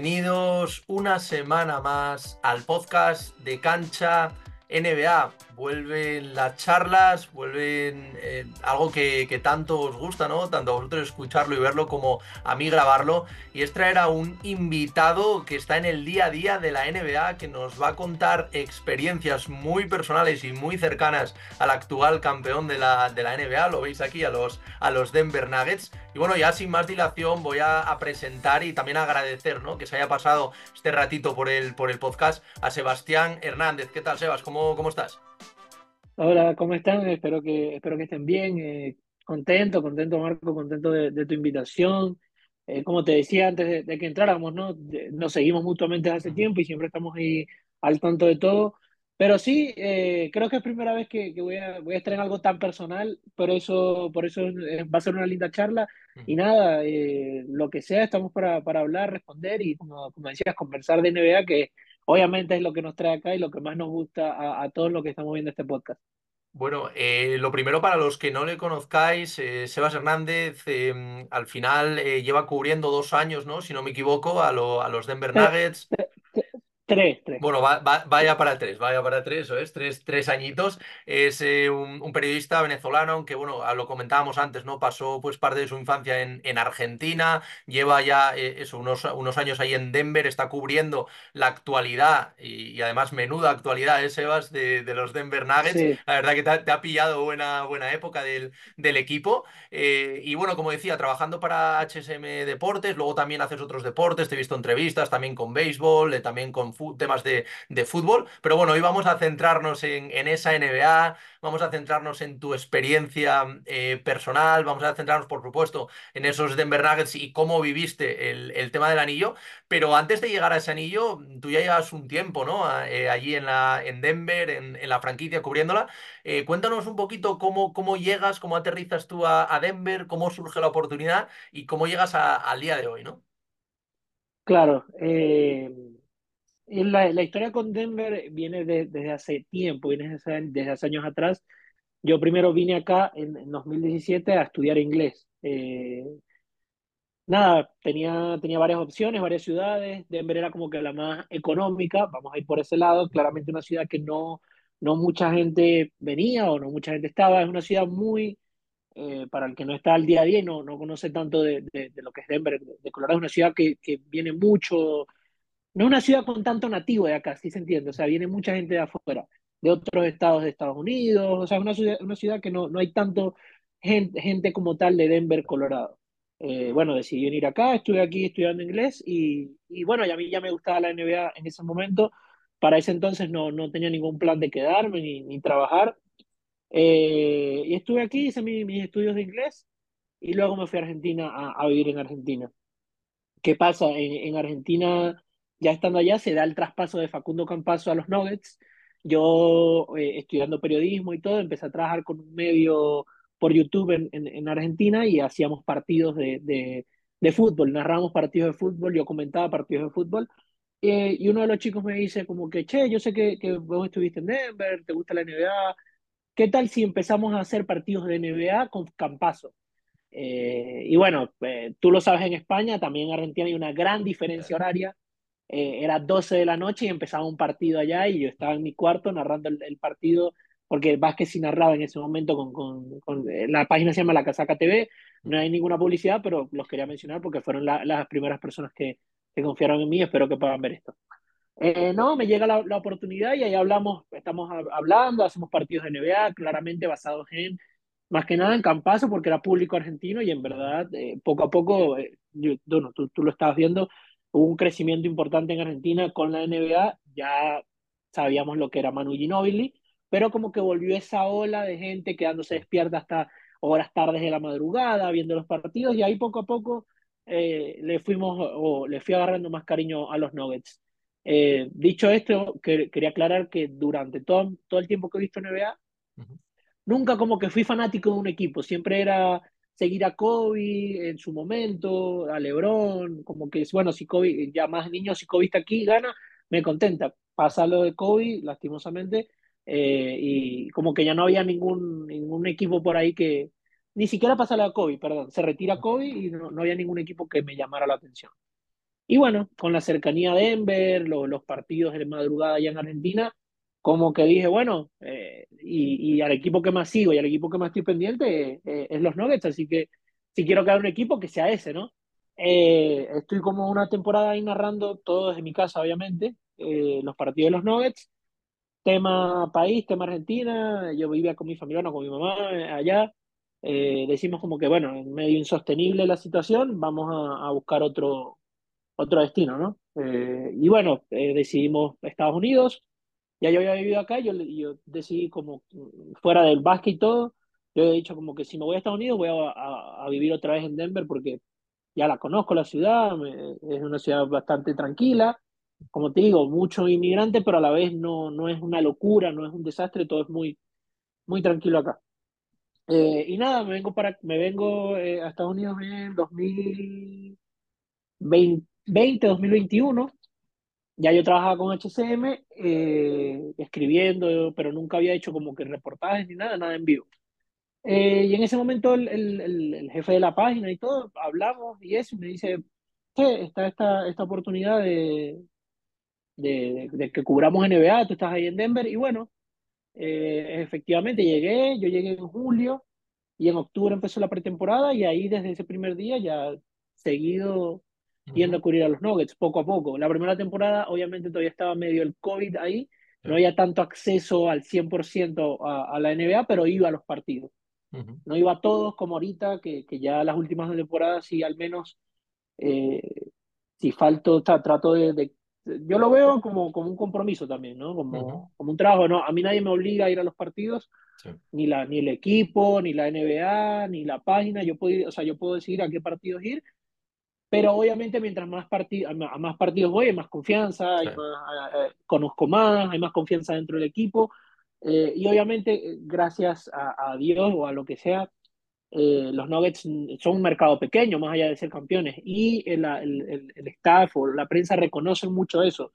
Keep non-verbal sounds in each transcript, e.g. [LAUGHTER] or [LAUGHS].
bienvenidos una semana más al podcast de Cancha NBA. Vuelven las charlas, vuelven eh, algo que, tanto os gusta, ¿no? Tanto a vosotros escucharlo y verlo como a mí grabarlo. Y es traer a un invitado que está en el día a día de la NBA, que nos va a contar experiencias muy personales y muy cercanas al actual campeón de la, de la NBA. Lo veis aquí a los, a los Denver Nuggets. Y bueno, ya sin más dilación voy a, presentar y también agradecer, ¿no? Que se haya pasado este ratito por el, por el podcast a Sebastián Hernández. ¿Qué tal, Sebas? ¿Cómo, cómo estás? Hola, ¿cómo están? Espero que, espero que estén bien. Eh, contento, contento, Marco, contento de, tu invitación. Eh, como te decía antes de, que entráramos, ¿no? Nos seguimos mutuamente hace tiempo y siempre estamos ahí al tanto de todo. Pero sí, eh, creo que es primera vez que, voy, a, voy a estar en algo tan personal, por eso, por eso va a ser una linda charla. Y nada, lo que sea, estamos para, para hablar, responder y, como, como decías, conversar de NBA, que obviamente es lo que nos trae acá y lo que más nos gusta a, todos los que estamos viendo este podcast. Bueno, eh, lo primero para los que no le conozcáis, eh, Sebas Hernández em, al final eh, lleva cubriendo dos años, ¿no? Si no me equivoco, a, a los Denver [LAUGHS] Nuggets. Tres, tres. Bueno, vaya para tres, vaya para tres, eso es, tres, tres añitos. Es eh, un, periodista venezolano, aunque bueno, lo comentábamos antes, ¿no? Pasó pues parte de su infancia en, en Argentina, lleva ya eh, eso, unos, unos años ahí en Denver, está cubriendo la actualidad y, además menuda actualidad, ¿eh, Sebas? De, de los Denver Nuggets. La verdad que te ha, pillado buena, buena época del, del equipo. Eh, y bueno, como decía, trabajando para HSM Deportes, luego también haces otros deportes, te he visto entrevistas también con béisbol, también con temas de, fútbol. Pero bueno, hoy vamos a centrarnos en, esa NBA, vamos a centrarnos en tu experiencia eh, personal, vamos a centrarnos, por supuesto, en esos Denver Nuggets y cómo viviste el, tema del anillo. Pero antes de llegar a ese anillo, tú ya llevas un tiempo, ¿no? Eh, allí en, la, en Denver, en, la franquicia, cubriéndola. Eh, cuéntanos un poquito cómo, cómo llegas, cómo aterrizas tú a, Denver, cómo surge la oportunidad y cómo llegas al día de hoy, ¿no? Claro, eh, la, la historia con Denver viene desde hace tiempo, viene desde, desde, hace años atrás. Yo primero vine acá en, 2017 a estudiar inglés. Eh, nada, tenía, tenía varias opciones, varias ciudades. Denver era como que la más económica, vamos a ir por ese lado. Claramente una ciudad que no, no mucha gente venía o no mucha gente estaba. Es una ciudad muy, eh, para el que no está al día a día y no, no conoce tanto de, de, lo que es Denver, de Colorado, es una ciudad que, que viene mucho no es una ciudad con tanto nativo de acá, si se entiende, o sea, viene mucha gente de afuera, de otros estados de Estados Unidos, o sea, es una ciudad, una ciudad que no, no hay tanto gente, gente como tal de Denver, Colorado. Eh, bueno, decidí venir acá, estuve aquí estudiando inglés y, y, bueno, y a mí ya me gustaba la NBA en ese momento. Para ese entonces no, no tenía ningún plan de quedarme ni, ni trabajar. Eh, y estuve aquí, hice mis estudios de inglés y luego me fui a Argentina a, a vivir en Argentina. ¿Qué pasa? En, en Argentina ya estando allá se da el traspaso de Facundo Campazo a los Nuggets. Yo, eh, estudiando periodismo y todo, empecé a trabajar con un medio por YouTube en, en, Argentina y hacíamos partidos de, de, de, fútbol, narramos partidos de fútbol, yo comentaba partidos de fútbol. Eh, y uno de los chicos me dice como que, che, yo sé que, que vos estuviste en Denver, te gusta la NBA, ¿qué tal si empezamos a hacer partidos de NBA con Campazo? Eh, y bueno, tú lo sabes en España, también en Argentina hay una gran diferencia horaria eh, era 12 de la noche y empezaba un partido allá y yo estaba en mi cuarto narrando el, partido, porque Vázquez sí narraba en ese momento con, con, con, eh, la página se llama La Casaca TV, no hay ninguna publicidad, pero los quería mencionar porque fueron las primeras personas que, que, confiaron en mí, espero que puedan ver esto. Eh, no, me llega la, la, oportunidad y ahí hablamos, estamos hablando, hacemos partidos de NBA, claramente basados en, más que nada en Campazo, porque era público argentino y en verdad, poco a poco, yo, bueno, tú, tú lo estabas viendo, hubo un crecimiento importante en Argentina con la NBA, ya sabíamos lo que era Manu Ginóbili, pero como que volvió esa ola de gente quedándose despierta hasta horas tardes de la madrugada, viendo los partidos, y ahí poco a poco eh, le fuimos, o le fui agarrando más cariño a los Nuggets. Eh, dicho esto, quería aclarar que durante todo, todo el tiempo que he visto NBA, nunca como que fui fanático de un equipo, siempre era seguir a Kobe en su momento, a LeBron, como que, bueno, si Kobe, ya más niños, si Kobe está aquí, gana, me contenta. Pasa lo de Kobe, lastimosamente, eh, y como que ya no había ningún, ningún equipo por ahí que, ni siquiera pasa de Kobe, perdón, se retira Kobe y no, no había ningún equipo que me llamara la atención. Y bueno, con la cercanía a Denver, lo, los partidos de madrugada allá en Argentina, como que dije, bueno, eh, y, y, al equipo que más sigo y al equipo que más estoy pendiente eh, es los Nuggets, así que si quiero crear un equipo, que sea ese, ¿no? Eh, estoy como una temporada ahí narrando todo desde mi casa, obviamente, eh, los partidos de los Nuggets. Tema país, tema Argentina, yo vivía con mi familia, no con mi mamá eh, allá. Eh, decimos como que, bueno, en medio insostenible la situación, vamos a, a buscar otro, otro destino, ¿no? Y bueno, decidimos Estados Unidos, ya yo había vivido acá, yo, decidí como fuera del básquet y todo, yo he dicho como que si me voy a Estados Unidos voy a, vivir otra vez en Denver porque ya la conozco la ciudad, es una ciudad bastante tranquila, como te digo, mucho inmigrante, pero a la vez no, no es una locura, no es un desastre, todo es muy, muy tranquilo acá. Eh, y nada, me vengo, para, me vengo eh, a Estados Unidos en 2020, 2021. Ya yo trabajaba con HCM, eh, escribiendo, pero nunca había hecho como que reportajes ni nada, nada en vivo. Eh, y en ese momento el, el, el, el, jefe de la página y todo, hablamos y eso, me dice, está esta, esta oportunidad de, de, de, que cubramos NBA, tú estás ahí en Denver, y bueno, eh, efectivamente llegué, yo llegué en julio, y en octubre empezó la pretemporada, y ahí desde ese primer día ya seguido yendo a cubrir a los Nuggets, poco a poco. La primera temporada, obviamente, todavía estaba medio el COVID ahí, no había tanto acceso al 100% a, a la NBA, pero iba a los partidos. Uh -huh. No iba a todos como ahorita, que, que ya las últimas temporadas sí al menos, eh, si falto, trato de, de, Yo lo veo como, como un compromiso también, ¿no? Como, uh -huh. como un trabajo, ¿no? A mí nadie me obliga a ir a los partidos, sí. ni, la, ni el equipo, ni la NBA, ni la página, yo puedo, o sea, yo puedo decidir a qué partidos ir, pero obviamente mientras más, partid a más partidos voy, hay más confianza, sí. hay más, eh, conozco más, hay más confianza dentro del equipo, eh, y obviamente, gracias a, a, Dios o a lo que sea, eh, los Nuggets son un mercado pequeño, más allá de ser campeones, y el, el, el staff o la prensa reconocen mucho eso,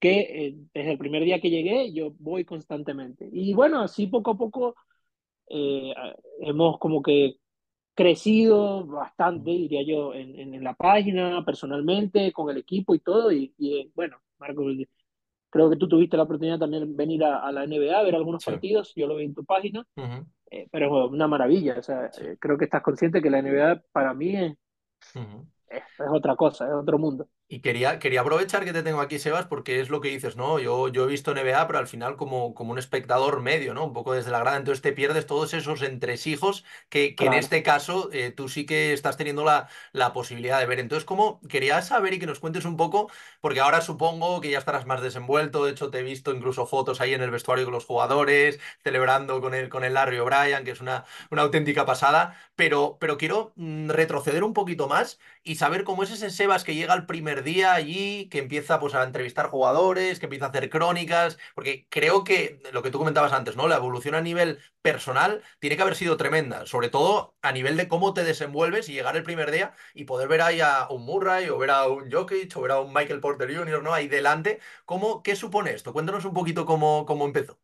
que eh, desde el primer día que llegué yo voy constantemente. Y bueno, así poco a poco eh, hemos como que crecido bastante, diría yo, en, en, la página, personalmente, con el equipo y todo, y, y bueno, Marco, Creo que tú tuviste la oportunidad también de venir a, a la NBA a ver algunos sí. partidos, yo lo vi en tu página, uh -huh. eh, pero es una maravilla, o sea, sí. eh, creo que estás consciente que la NBA para mí es, uh -huh. es, es, otra cosa, es otro mundo. Y quería, quería aprovechar que te tengo aquí, Sebas, porque es lo que dices, ¿no? Yo, yo he visto NBA, pero al final como, como un espectador medio, ¿no? Un poco desde la grada, entonces te pierdes todos esos entresijos que, que claro. en este caso eh, tú sí que estás teniendo la, la posibilidad de ver. Entonces, como quería saber y que nos cuentes un poco, porque ahora supongo que ya estarás más desenvuelto, de hecho te he visto incluso fotos ahí en el vestuario con los jugadores, celebrando con el, con el Larry O'Brien, que es una, una auténtica pasada, pero, pero quiero mm, retroceder un poquito más y saber cómo es ese Sebas que llega al primer día allí, que empieza pues a entrevistar jugadores, que empieza a hacer crónicas, porque creo que lo que tú comentabas antes, ¿no? La evolución a nivel personal tiene que haber sido tremenda, sobre todo a nivel de cómo te desenvuelves y llegar el primer día y poder ver ahí a un Murray o ver a un Jokic o ver a un Michael Porter Jr., ¿no? Ahí delante, ¿cómo, ¿qué supone esto? Cuéntanos un poquito cómo, cómo empezó.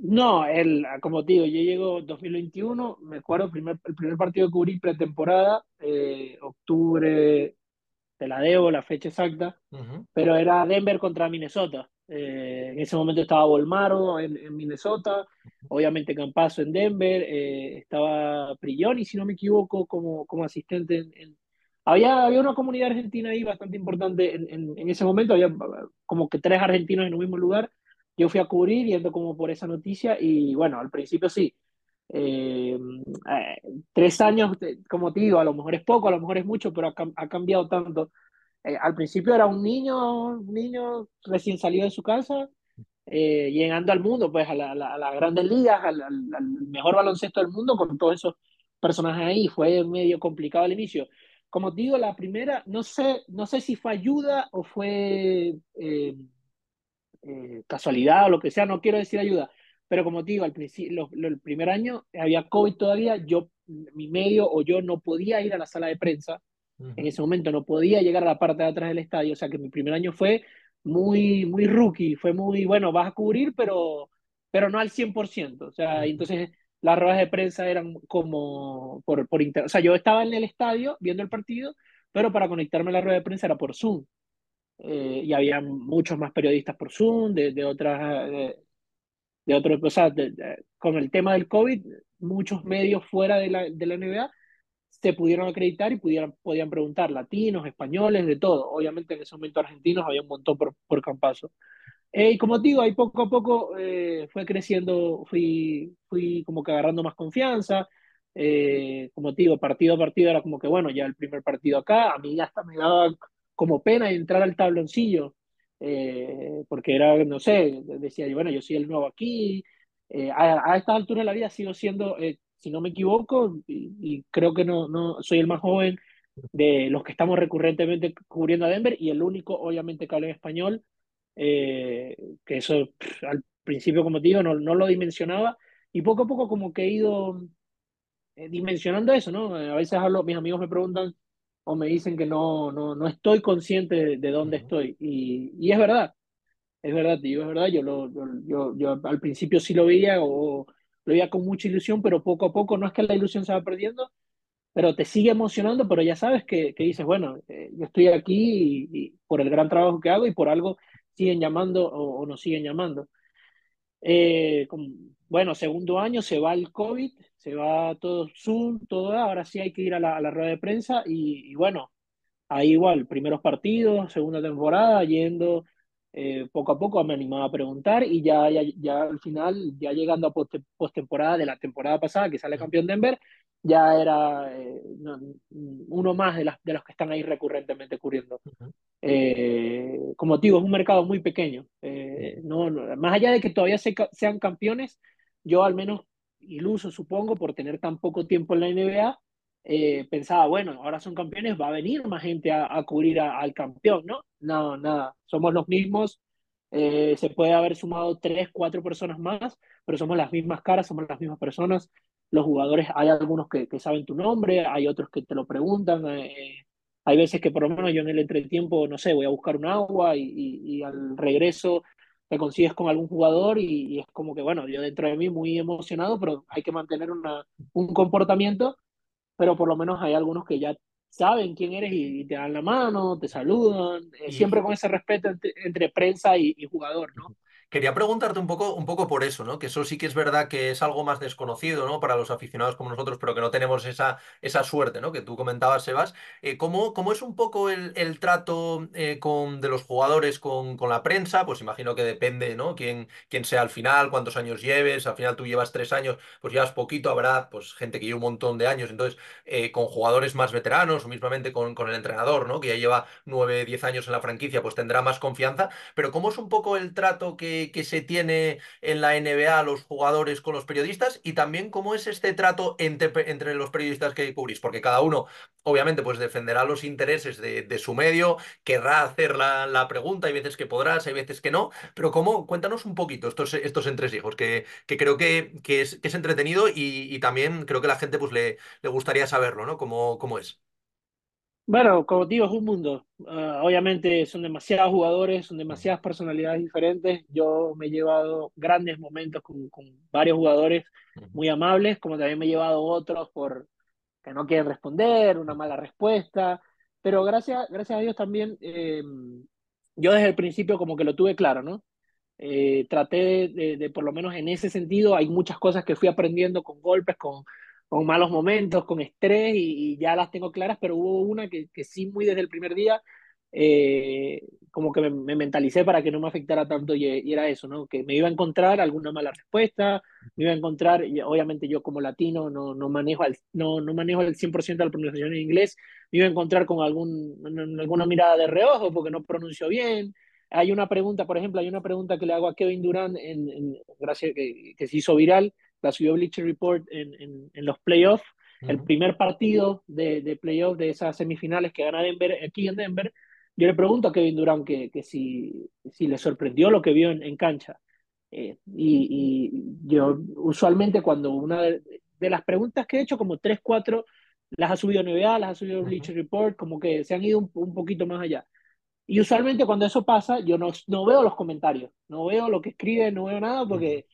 No, el, como te digo, yo llego 2021, me acuerdo, el primer, el primer partido que cubrí pretemporada, eh, octubre, te la debo, la fecha exacta, uh -huh. pero era Denver contra Minnesota. Eh, en ese momento estaba Volmaro en, en Minnesota, obviamente Campazo en Denver, eh, estaba Prigioni, si no me equivoco, como, como asistente. En, en... Había, había una comunidad argentina ahí bastante importante en, en, en ese momento, había como que tres argentinos en un mismo lugar yo fui a cubrir yendo como por esa noticia y bueno, al principio sí. Eh, eh, tres años, como te digo, a lo mejor es poco, a lo mejor es mucho, pero ha, ha cambiado tanto. Eh, al principio era un niño, un niño recién salido de su casa, eh, llegando al mundo, pues a, la, a, a las grandes ligas, al, al, al, mejor baloncesto del mundo con todos esos personajes ahí. Fue medio complicado al inicio. Como te digo, la primera, no sé, no sé si fue ayuda o fue eh, casualidad o lo que sea, no quiero decir ayuda, pero como te digo, al principio, el primer año había COVID todavía, yo, mi medio o yo no podía ir a la sala de prensa, uh -huh. en ese momento no podía llegar a la parte de atrás del estadio, o sea que mi primer año fue muy, muy rookie, fue muy, bueno, vas a cubrir, pero, pero no al 100%, o sea, uh -huh. entonces las ruedas de prensa eran como por, por internet, o sea, yo estaba en el estadio viendo el partido, pero para conectarme a la rueda de prensa era por Zoom. Eh, y había muchos más periodistas por Zoom, de, de otras, de, de otros, o sea, con el tema del COVID, muchos medios fuera de la, de la NBA se pudieron acreditar y pudieran, podían preguntar, latinos, españoles, de todo. Obviamente en ese momento argentinos había un montón por, por Campaso. Eh, y como te digo, ahí poco a poco eh, fue creciendo, fui, fui como que agarrando más confianza. Eh, como te digo, partido a partido era como que, bueno, ya el primer partido acá, a mí ya hasta me daba como pena entrar al tabloncillo, porque era, no sé, decía yo, bueno, yo soy el nuevo aquí. a, a esta altura de la vida sigo siendo, si no me equivoco, y, y, creo que no, no soy el más joven de los que estamos recurrentemente cubriendo a Denver y el único, obviamente, que habla en español eh, que eso al principio, como te digo, no, no, lo dimensionaba y poco a poco como que he ido eh, dimensionando eso, ¿no? A veces hablo, mis amigos me preguntan o me dicen que no, no, no estoy consciente de, dónde estoy y, y, es verdad, es verdad, tío, es verdad, yo, lo, yo, yo, al principio sí lo veía o lo veía con mucha ilusión, pero poco a poco no es que la ilusión se va perdiendo, pero te sigue emocionando, pero ya sabes que, que dices, bueno, eh, yo estoy aquí y, y por el gran trabajo que hago y por algo siguen llamando o, o nos siguen llamando. Eh, bueno, segundo año se va el COVID, se va todo Zoom, todo, ahora sí hay que ir a la, a la rueda de prensa y, y, bueno, ahí igual, primeros partidos, segunda temporada, yendo eh, poco a poco me animaba a preguntar y ya, ya, ya al final, ya llegando a postemporada de la temporada pasada, que sale campeón Denver, ya era eh, no, uno más de, las, de los que están ahí recurrentemente cubriendo. Uh -huh. eh, como digo, es un mercado muy pequeño. Eh, no, no, más allá de que todavía se, sean campeones, yo al menos iluso, supongo, por tener tan poco tiempo en la NBA, eh, pensaba, bueno, ahora son campeones, va a venir más gente a, a cubrir a, al campeón, ¿no? No, nada, somos los mismos. Eh, se puede haber sumado tres, cuatro personas más, pero somos las mismas caras, somos las mismas personas los jugadores, hay algunos que, que, saben tu nombre, hay otros que te lo preguntan, eh, hay veces que por lo menos yo en el entretiempo, no sé, voy a buscar un agua y, y, y al regreso te consigues con algún jugador y, y, es como que, bueno, yo dentro de mí muy emocionado, pero hay que mantener una, un comportamiento, pero por lo menos hay algunos que ya saben quién eres y, te dan la mano, te saludan, eh, siempre con ese respeto entre, entre prensa y, jugador, ¿no? Quería preguntarte un poco, un poco por eso, ¿no? Que eso sí que es verdad que es algo más desconocido, ¿no? Para los aficionados como nosotros, pero que no tenemos esa, esa suerte, ¿no? Que tú comentabas, Sebas. Eh, ¿cómo, ¿cómo, es un poco el, el trato eh, con, de los jugadores con, con, la prensa? Pues imagino que depende, ¿no? Quién, quién sea al final, cuántos años lleves. Al final tú llevas tres años, pues llevas poquito, habrá pues gente que lleva un montón de años. Entonces, eh, con jugadores más veteranos o mismamente con, con el entrenador, ¿no? Que ya lleva nueve, diez años en la franquicia, pues tendrá más confianza. Pero ¿cómo es un poco el trato que que, se tiene en la NBA los jugadores con los periodistas y también cómo es este trato entre, entre los periodistas que cubrís, porque cada uno obviamente pues defenderá los intereses de, de su medio, querrá hacer la, la, pregunta, hay veces que podrás, hay veces que no, pero cómo, cuéntanos un poquito estos, estos entresijos, que, que creo que, que, es, que es entretenido y, y, también creo que la gente pues le, le gustaría saberlo, ¿no? ¿Cómo, cómo es? Bueno, como digo, es un mundo. Uh, obviamente son demasiados jugadores, son demasiadas personalidades diferentes. Yo me he llevado grandes momentos con, con varios jugadores muy amables, como también me he llevado otros por que no quieren responder, una mala respuesta. Pero gracias, gracias a Dios también, eh, yo desde el principio como que lo tuve claro, ¿no? Eh, traté de, de, de, por lo menos en ese sentido, hay muchas cosas que fui aprendiendo con golpes, con, con malos momentos, con estrés y, ya las tengo claras, pero hubo una que, sí muy desde el primer día, eh, como que me, me, mentalicé para que no me afectara tanto y, era eso, ¿no? Que me iba a encontrar alguna mala respuesta, me iba a encontrar, obviamente yo como latino no, no manejo al, no, no manejo el 100% de la pronunciación en inglés, me iba a encontrar con algún, alguna mirada de reojo porque no pronuncio bien. Hay una pregunta, por ejemplo, hay una pregunta que le hago a Kevin Durant, en, en gracias que, que se hizo viral, la subió Bleacher Report en, en, en los playoffs. Uh -huh. El primer partido de, de playoffs de esas semifinales que gana Denver aquí en Denver, yo le pregunto a Kevin Durant que, que si, si le sorprendió lo que vio en, en cancha. Eh, y, y, yo usualmente cuando una de, de, las preguntas que he hecho, como tres, cuatro, las ha subido NBA, las ha subido Bleacher Report, como que se han ido un, un poquito más allá. Y usualmente cuando eso pasa, yo no, no veo los comentarios, no veo lo que escribe, no veo nada porque...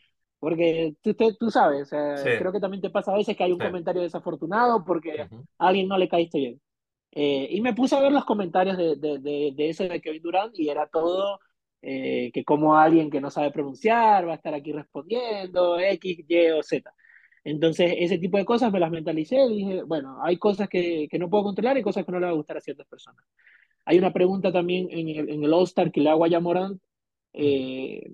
Uh -huh porque tú, tú sabes, o sea, sí. creo que también te pasa a veces que hay un sí. comentario desafortunado porque uh -huh. a alguien no le caíste bien. Eh, y me puse a ver los comentarios de, de, de, de eso de Kevin Durant y era todo eh, que como alguien que no sabe pronunciar va a estar aquí respondiendo X, Y o Z. Entonces, ese tipo de cosas me las mentalicé y dije, bueno, hay cosas que, que no puedo controlar y cosas que no le va a gustar a ciertas personas. Hay una pregunta también en el, en el All-Star que le hago a Yamorant, eh,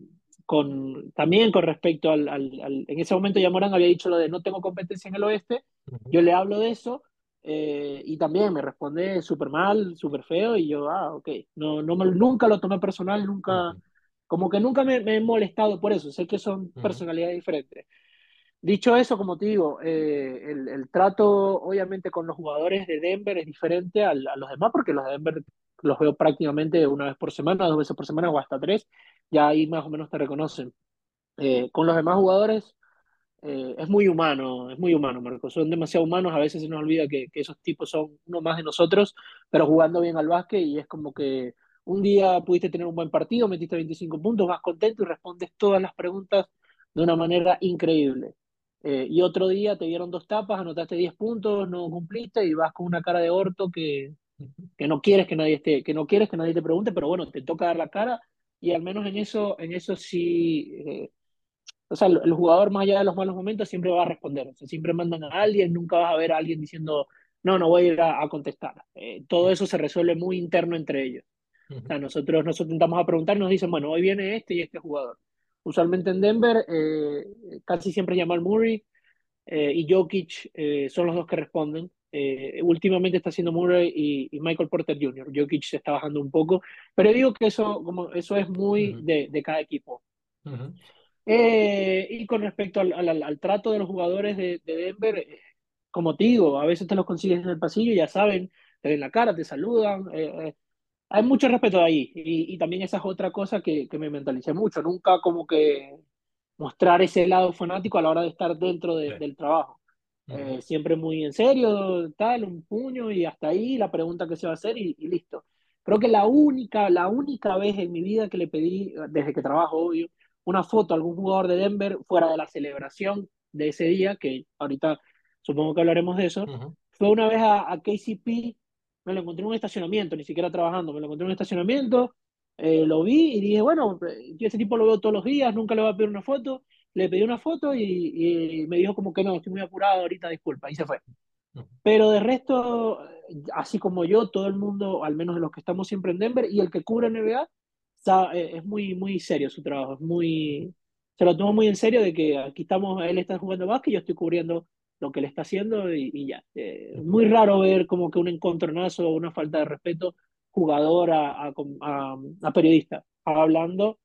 con, también con respecto al, al, al, En ese momento Yamorant había dicho lo de no tengo competencia en el oeste, yo le hablo de eso eh, y también me responde súper mal, súper feo y yo, ah, ok, no, no me, nunca lo tomé personal, nunca, como que nunca me, me, he molestado por eso, sé que son personalidades diferentes. Dicho eso, como te digo, eh, el, el, trato obviamente con los jugadores de Denver es diferente al, a los demás, porque los de Denver los veo prácticamente una vez por semana, dos veces por semana o hasta tres, ya ahí más o menos te reconocen. Eh, con los demás jugadores eh, es muy humano, es muy humano, Marcos, son demasiado humanos, a veces se nos olvida que, que, esos tipos son uno más de nosotros, pero jugando bien al básquet y es como que un día pudiste tener un buen partido, metiste 25 puntos, vas contento y respondes todas las preguntas de una manera increíble. Eh, y otro día te dieron dos tapas, anotaste 10 puntos, no cumpliste y vas con una cara de orto que, que no quieres que nadie esté, que no quieres que nadie te pregunte, pero bueno, te toca dar la cara y al menos en eso, en eso sí, eh, o sea, el, el, jugador más allá de los malos momentos siempre va a responder, o sea, siempre mandan a alguien, nunca vas a ver a alguien diciendo, no, no voy a ir a, a contestar. Eh, todo eso se resuelve muy interno entre ellos. O sea, nosotros, nosotros intentamos a preguntar y nos dicen, bueno, hoy viene este y este jugador usualmente en Denver, eh, casi siempre Jamal Murray eh, y Jokic eh, son los dos que responden. Eh, últimamente está haciendo Murray y, y, Michael Porter Jr. Jokic se está bajando un poco, pero digo que eso, como, eso es muy uh -huh. de, de, cada equipo. Uh -huh. y con respecto al, al, al, trato de los jugadores de, de Denver, como te digo, a veces te los consigues en el pasillo, ya saben, te ven la cara, te saludan hay mucho respeto ahí y, y, también esa es otra cosa que, que, me mentalicé mucho, nunca como que mostrar ese lado fanático a la hora de estar dentro de, sí. del trabajo. Eh, siempre muy en serio, tal, un puño y hasta ahí la pregunta que se va a hacer y, y, listo. Creo que la única, la única vez en mi vida que le pedí, desde que trabajo, obvio, una foto a algún jugador de Denver fuera de la celebración de ese día, que ahorita supongo que hablaremos de eso, uh -huh. fue una vez a, a KCP me lo encontré en un estacionamiento, ni siquiera trabajando, me lo encontré en un estacionamiento, eh, lo vi y dije, bueno, yo ese tipo lo veo todos los días, nunca le voy a pedir una foto, le pedí una foto y, y me dijo como que no, estoy muy apurado ahorita, disculpa, y se fue. Pero de resto, así como yo, todo el mundo, al menos de los que estamos siempre en Denver, y el que cubre NBA, está, eh, es muy, muy serio su trabajo, es muy, se lo tomo muy en serio de que aquí estamos, él está jugando básquet, yo estoy cubriendo lo que le está haciendo y, y ya. Eh, muy raro ver como que un encontronazo o una falta de respeto jugador a, a, a, a, periodista, hablando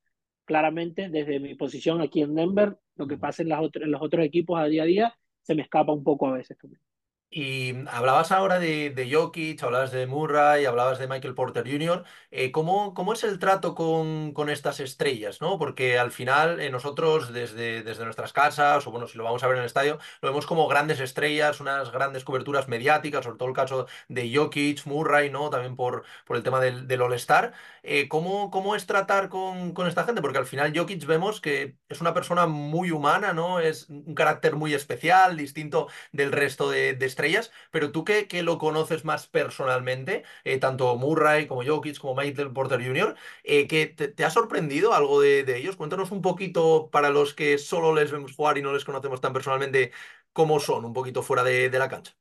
claramente desde mi posición aquí en Denver, lo que pasa en, las en los otros equipos a día a día se me escapa un poco a veces también. Y hablabas ahora de, de Jokic, hablabas de Murray, hablabas de Michael Porter Jr. Eh, ¿cómo, ¿cómo, es el trato con, con, estas estrellas? ¿no? Porque al final eh, nosotros desde, desde nuestras casas, o bueno, si lo vamos a ver en el estadio, lo vemos como grandes estrellas, unas grandes coberturas mediáticas, sobre todo el caso de Jokic, Murray, ¿no? también por, por el tema del, del All-Star. Eh, ¿cómo, ¿cómo, es tratar con, con, esta gente? Porque al final Jokic vemos que es una persona muy humana, ¿no? es un carácter muy especial, distinto del resto de, de estrellas pero tú que, que lo conoces más personalmente, eh, tanto Murray como Jokic como Michael Porter Jr., eh, que te, te, ha sorprendido algo de, de, ellos? Cuéntanos un poquito para los que solo les vemos jugar y no les conocemos tan personalmente, cómo son un poquito fuera de, de la cancha.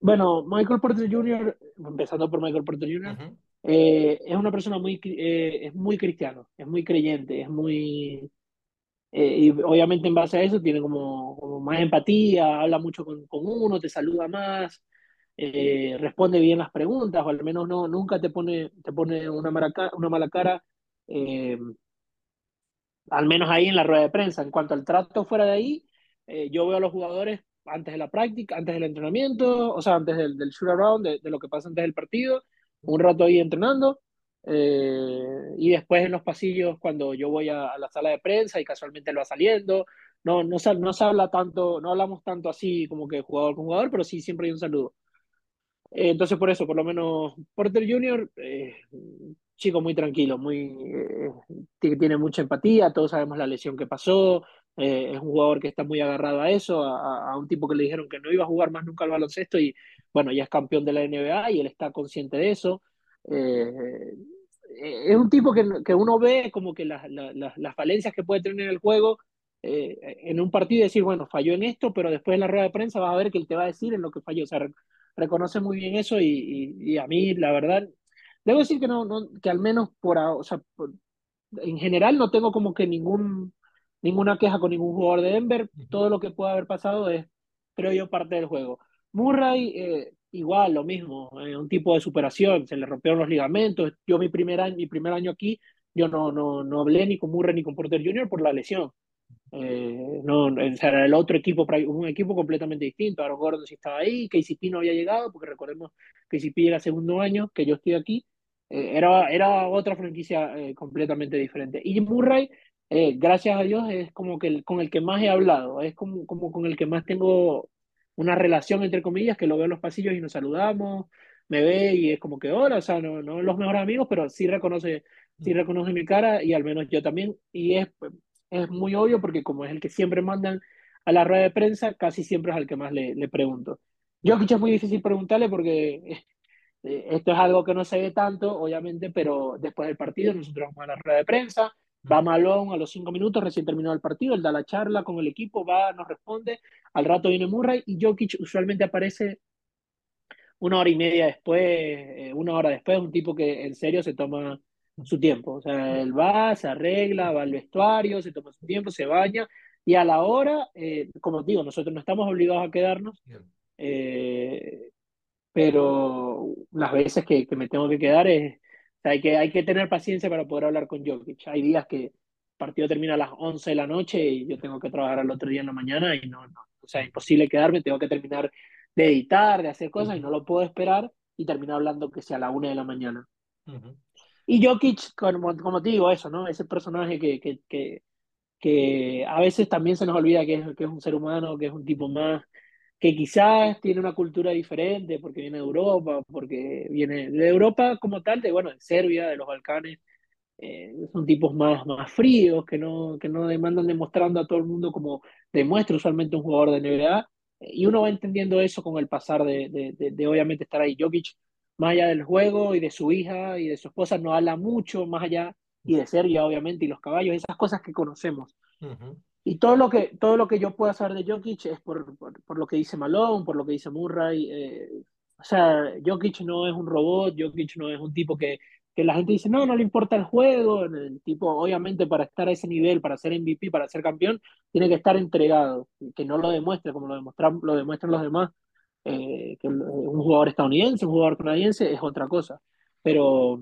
Bueno, Michael Porter Jr., empezando por Michael Porter Jr., uh -huh. eh, es una persona muy, es muy cristiano, es muy creyente, es muy eh, y obviamente en base a eso tiene como, más empatía, habla mucho con, uno, te saluda más, eh, responde bien las preguntas, o al menos no, nunca te pone, te pone una, maraca, una mala cara, eh, al menos ahí en la rueda de prensa. En cuanto al trato fuera de ahí, yo veo a los jugadores antes de la práctica, antes del entrenamiento, o sea, antes del, del shoot around, de, de lo que pasa antes del partido, un rato ahí entrenando, eh, y después en los pasillos, cuando yo voy a, a, la sala de prensa y casualmente él va saliendo, no, no, se, no se habla tanto, no hablamos tanto así como que jugador con jugador, pero sí siempre hay un saludo. Eh, entonces, por eso, por lo menos Porter Jr., eh, chico muy tranquilo, muy, eh, tiene mucha empatía, todos sabemos la lesión que pasó, eh, es un jugador que está muy agarrado a eso, a, a, un tipo que le dijeron que no iba a jugar más nunca al baloncesto y bueno, ya es campeón de la NBA y él está consciente de eso. Eh, es un tipo que, que, uno ve como que las, las, las falencias que puede tener el juego eh, en un partido y decir, bueno, falló en esto, pero después en la rueda de prensa vas a ver que él te va a decir en lo que falló. O sea, reconoce muy bien eso y, y, y, a mí, la verdad, debo decir que no, no que al menos por, o sea, por, en general no tengo como que ningún, ninguna queja con ningún jugador de Denver. Todo lo que pueda haber pasado es, creo yo, parte del juego. Murray, eh, igual, lo mismo, eh, un tipo de superación, se le rompieron los ligamentos. Yo mi primer año, mi primer año aquí, yo no, no, no hablé ni con Murray ni con Porter Jr. por la lesión. Eh, no, era el otro equipo, un equipo completamente distinto. Aaron Gordon sí estaba ahí, KCP no había llegado, porque recordemos que KCP era segundo año, que yo estoy aquí. Eh, era, era otra franquicia eh, completamente diferente. Y Murray, eh, gracias a Dios, es como que el, con el que más he hablado, es como, como con el que más tengo una relación, entre comillas, que lo veo en los pasillos y nos saludamos, me ve y es como que hola, o sea, no, no los mejores amigos, pero sí reconoce, sí reconoce mi cara y al menos yo también. Y es, es muy obvio porque como es el que siempre mandan a la rueda de prensa, casi siempre es al que más le, le pregunto. Jokic es muy difícil preguntarle porque esto es algo que no se ve tanto, obviamente, pero después del partido nosotros vamos a la rueda de prensa, va Malón a los cinco minutos, recién terminado el partido, él da la charla con el equipo, va, nos responde, al rato viene Murray y Jokic usualmente aparece una hora y media después, eh, una hora después, un tipo que en serio se toma su tiempo. O sea, él va, se arregla, va al vestuario, se toma su tiempo, se baña y a la hora, eh, como digo, nosotros no estamos obligados a quedarnos, eh, pero las veces que, que, me tengo que quedar es, sea, hay, que, hay que tener paciencia para poder hablar con Jokic. Hay días que el partido termina a las 11 de la noche y yo tengo que trabajar al otro día en la mañana y no, no o sea, es imposible quedarme, tengo que terminar de editar, de hacer cosas y no lo puedo esperar y terminar hablando que sea a la 1 de la mañana. Uh -huh. Y Jokic, como, como te digo, eso, ¿no? Ese personaje que, que, que, que, a veces también se nos olvida que es, que es un ser humano, que es un tipo más, que quizás tiene una cultura diferente porque viene de Europa, porque viene de Europa como tal, de, bueno, de Serbia, de los Balcanes, eh, son tipos más, más fríos, que no, que no demandan demostrando a todo el mundo como demuestra usualmente un jugador de NBA, y uno va entendiendo eso con el pasar de, de, de, de obviamente estar ahí. Jokic más allá del juego y de su hija y de su esposa, no habla mucho más allá y de Serbia, obviamente, y los caballos, esas cosas que conocemos. Uh -huh. Y todo lo, que, todo lo que yo pueda saber de Jokic es por, por, por lo que dice Malone, por lo que dice Murray. Eh, o sea, Jokic no es un robot, Jokic no es un tipo que, que la gente dice, no, no le importa el juego. El tipo, obviamente, para estar a ese nivel, para ser MVP, para ser campeón, tiene que estar entregado, que no lo demuestre como lo, lo demuestran los demás eh, que un jugador estadounidense, un jugador canadiense es otra cosa. Pero,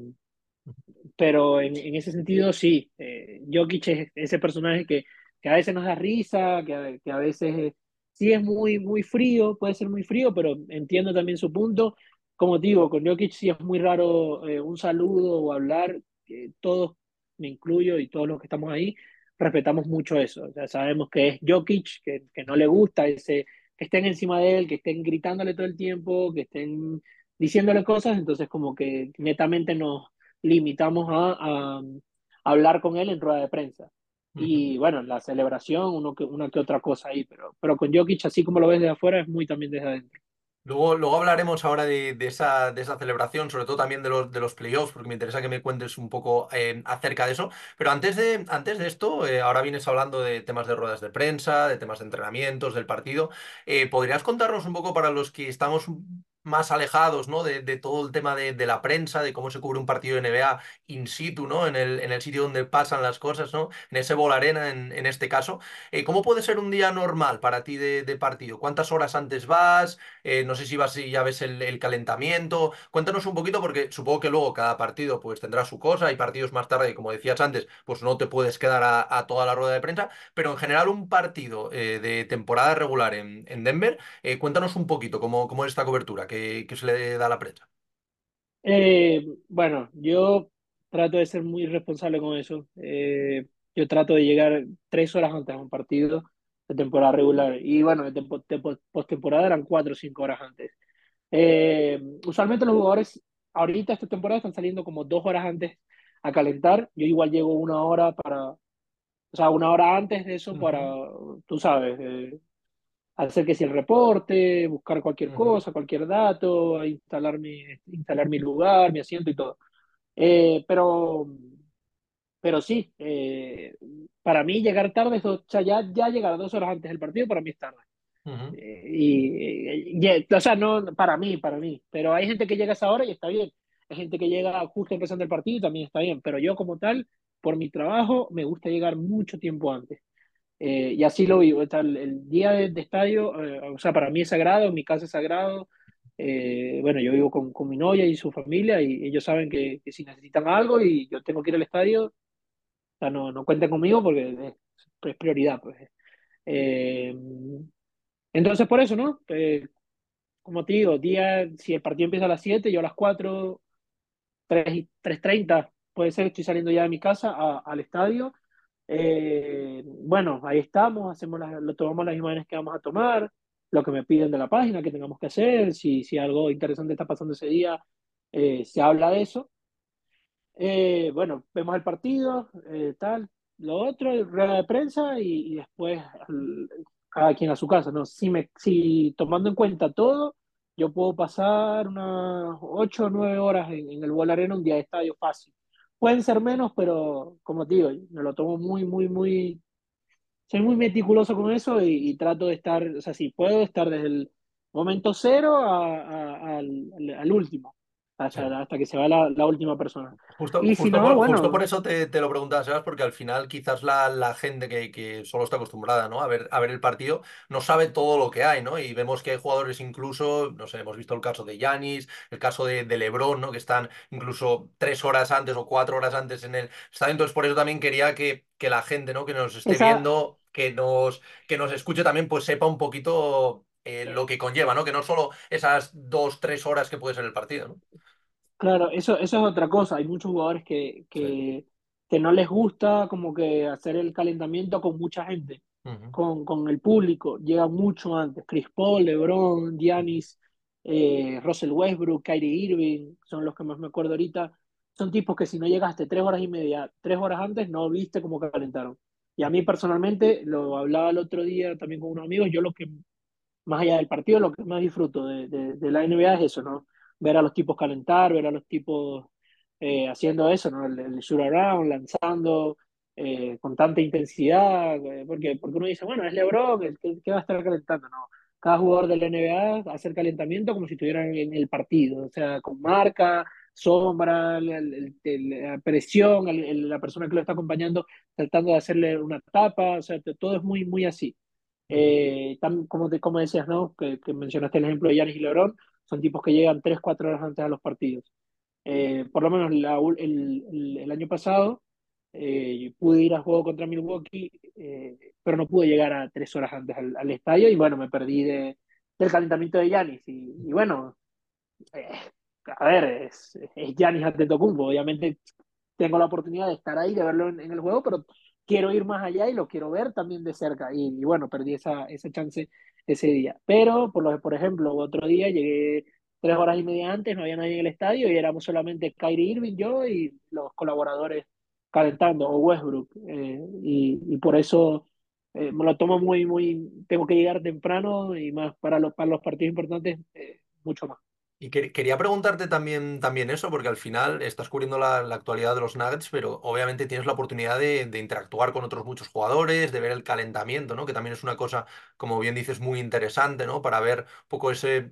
pero en, en ese sentido sí, eh, Jokic es ese personaje que, que, a veces nos da risa, que, que a veces sí es muy, muy frío, puede ser muy frío, pero entiendo también su punto. Como digo, con Jokic sí es muy raro eh, un saludo o hablar, todos, me incluyo y todos los que estamos ahí, respetamos mucho eso. O sea, sabemos que es Jokic, que, no le gusta ese que estén encima de él, que estén gritándole todo el tiempo, que estén diciéndole cosas, entonces como que netamente nos limitamos a, a, a hablar con él en rueda de prensa. Y bueno, la celebración, uno que, una que otra cosa ahí, pero, pero con Jokic, así como lo ves de afuera, es muy también desde adentro. Luego, luego hablaremos ahora de, de, esa, de esa celebración, sobre todo también de los, de los playoffs, porque me interesa que me cuentes un poco eh, acerca de eso. Pero antes de, antes de esto, eh, ahora vienes hablando de temas de ruedas de prensa, de temas de entrenamientos, del partido. Eh, ¿Podrías contarnos un poco para los que estamos más alejados ¿no? de, todo el tema de, la prensa, de cómo se cubre un partido de NBA in situ, ¿no? en, el, en el sitio donde pasan las cosas, ¿no? en ese bol arena en, este caso. Eh, ¿Cómo puede ser un día normal para ti de, partido? ¿Cuántas horas antes vas? Eh, no sé si vas y ya ves el, calentamiento. Cuéntanos un poquito porque supongo que luego cada partido pues tendrá su cosa. Hay partidos más tarde como decías antes, pues no te puedes quedar a, toda la rueda de prensa. Pero en general un partido eh, de temporada regular en, en Denver, cuéntanos un poquito cómo es esta cobertura que, que se le da a la prensa? Eh, bueno, yo trato de ser muy responsable con eso. Eh, yo trato de llegar tres horas antes a un partido de temporada regular. Y bueno, de, postemporada eran cuatro o cinco horas antes. Eh, usualmente los jugadores ahorita esta temporada están saliendo como dos horas antes a calentar. Yo igual llego una hora para, o sea, una hora antes de eso para, tú sabes, eh, hacer que si el reporte, buscar cualquier cosa, cualquier dato, instalar mi, instalar mi lugar, mi asiento y todo. Eh, pero, pero sí, eh, para mí llegar tarde, o sea, ya, ya llegar dos horas antes del partido, para mí es tarde. ujú, Eh, y, y- y- o sea, no, para mí, para mí. Pero hay gente que llega a esa hora y está bien. Hay gente que llega justo empezando el partido y también está bien. Pero yo como tal, por mi trabajo, me gusta llegar mucho tiempo antes. Eh, y así lo vivo. El, el día de, de estadio, eh, o sea, para mí es sagrado, mi casa es sagrado. Eh, bueno, yo vivo con, con mi novia y su familia y ellos saben que, que si necesitan algo y yo tengo que ir al estadio, o sea, no, no cuenten conmigo porque es, es prioridad, pues. Eh, entonces, por eso, ¿no? Eh, como te digo, día, si el partido empieza a las 7 yo a las 4 3, y- 3.30, puede ser, estoy saliendo ya de mi casa a- al estadio. Eh, bueno, ahí estamos, hacemos las, lo tomamos las imágenes que vamos a tomar, lo que me piden de la página que tengamos que hacer, si, si algo interesante está pasando ese día, eh, se habla de eso. Eh, bueno, vemos el partido, eh, tal, lo otro, rueda de prensa y, y después al- cada quien a su casa, ¿no? Si, me, si tomando en cuenta todo, yo puedo pasar unas 8 o 9 horas en, en el Bowl Arena un día de estadio fácil. Pueden ser menos, pero como te digo, me lo tomo muy, muy, muy, soy muy meticuloso con eso y, trato de estar, o sea, si puedo estar desde el momento cero al, al- al sí. hasta, que se va la, la última persona. Justo, Y si justo no, por, justo por eso te, te lo preguntaba, Sebas, porque al final quizás la, la gente que, que solo está acostumbrada, ¿no? a ver, a ver el partido no sabe todo lo que hay, ¿no? Y vemos que hay jugadores incluso, no sé, hemos visto el caso de Yanis, el caso de, de LeBron, ¿no? Que están incluso tres horas antes o cuatro horas antes en el estadio. Entonces, por eso también quería que, que la gente, ¿no? Que nos esté esa, viendo, que nos, que nos escuche también, pues sepa un poquito eh, lo que conlleva, ¿no? Que no solo esas dos, tres horas que puede ser el partido, ¿no? Claro, eso, eso es otra cosa. Hay muchos jugadores que, Sí. que, que no les gusta como que hacer el calentamiento con mucha gente, con, con el público. Llegan mucho antes. Chris Paul, LeBron, Giannis, eh, Russell Westbrook, Kyrie Irving, son los que más me acuerdo ahorita. Son tipos que si no llegaste tres horas y media, tres horas antes, no viste cómo calentaron. Y a mí personalmente, lo hablaba el otro día también con unos amigos, yo lo que más allá del partido, lo que más disfruto de, de, de la NBA es eso, ¿no? Ver a los tipos calentar, ver a los tipos eh, haciendo eso, ¿no? El, el shoot around, lanzando eh, con tanta intensidad, eh, porque, porque uno dice, bueno, es LeBron, el que, que va a estar calentando, ¿no? Cada jugador de la NBA hace el calentamiento como si estuvieran en el partido, o sea, con marca, sombra, el- el- la presión, la persona que lo está acompañando tratando de hacerle una tapa, o sea, todo es muy, muy así. Eh, tam- como, te- como decías, ¿no? Que, que mencionaste el ejemplo de Giannis y LeBron, son tipos que llegan 3 4 horas antes a los partidos. Eh, por lo menos el, año pasado eh, pude ir a juego contra Milwaukee, eh, pero no pude llegar a 3 horas antes al, al estadio y bueno, me perdí de, del calentamiento de Giannis. Y, bueno, a ver, es, es Giannis Antetokounmpo, obviamente tengo la oportunidad de estar ahí, de verlo en, en el juego, pero quiero ir más allá y lo quiero ver también de cerca. Y, y bueno, perdí esa, esa chance ese día. Pero, por, lo, por ejemplo, otro día llegué tres horas y media antes, no había nadie en el estadio y éramos solamente Kyrie Irving, yo y los colaboradores calentando, o Westbrook. eh, y, por eso eh, me lo tomo muy, muy, tengo que llegar temprano y más para los, para los partidos importantes, eh, mucho más. Y que- quería preguntarte también, también eso, porque al final estás cubriendo la, la actualidad de los Nuggets, pero obviamente tienes la oportunidad de, de interactuar con otros muchos jugadores, de ver el calentamiento, ¿no? Que también es una cosa, como bien dices, muy interesante, ¿no? Para ver un poco ese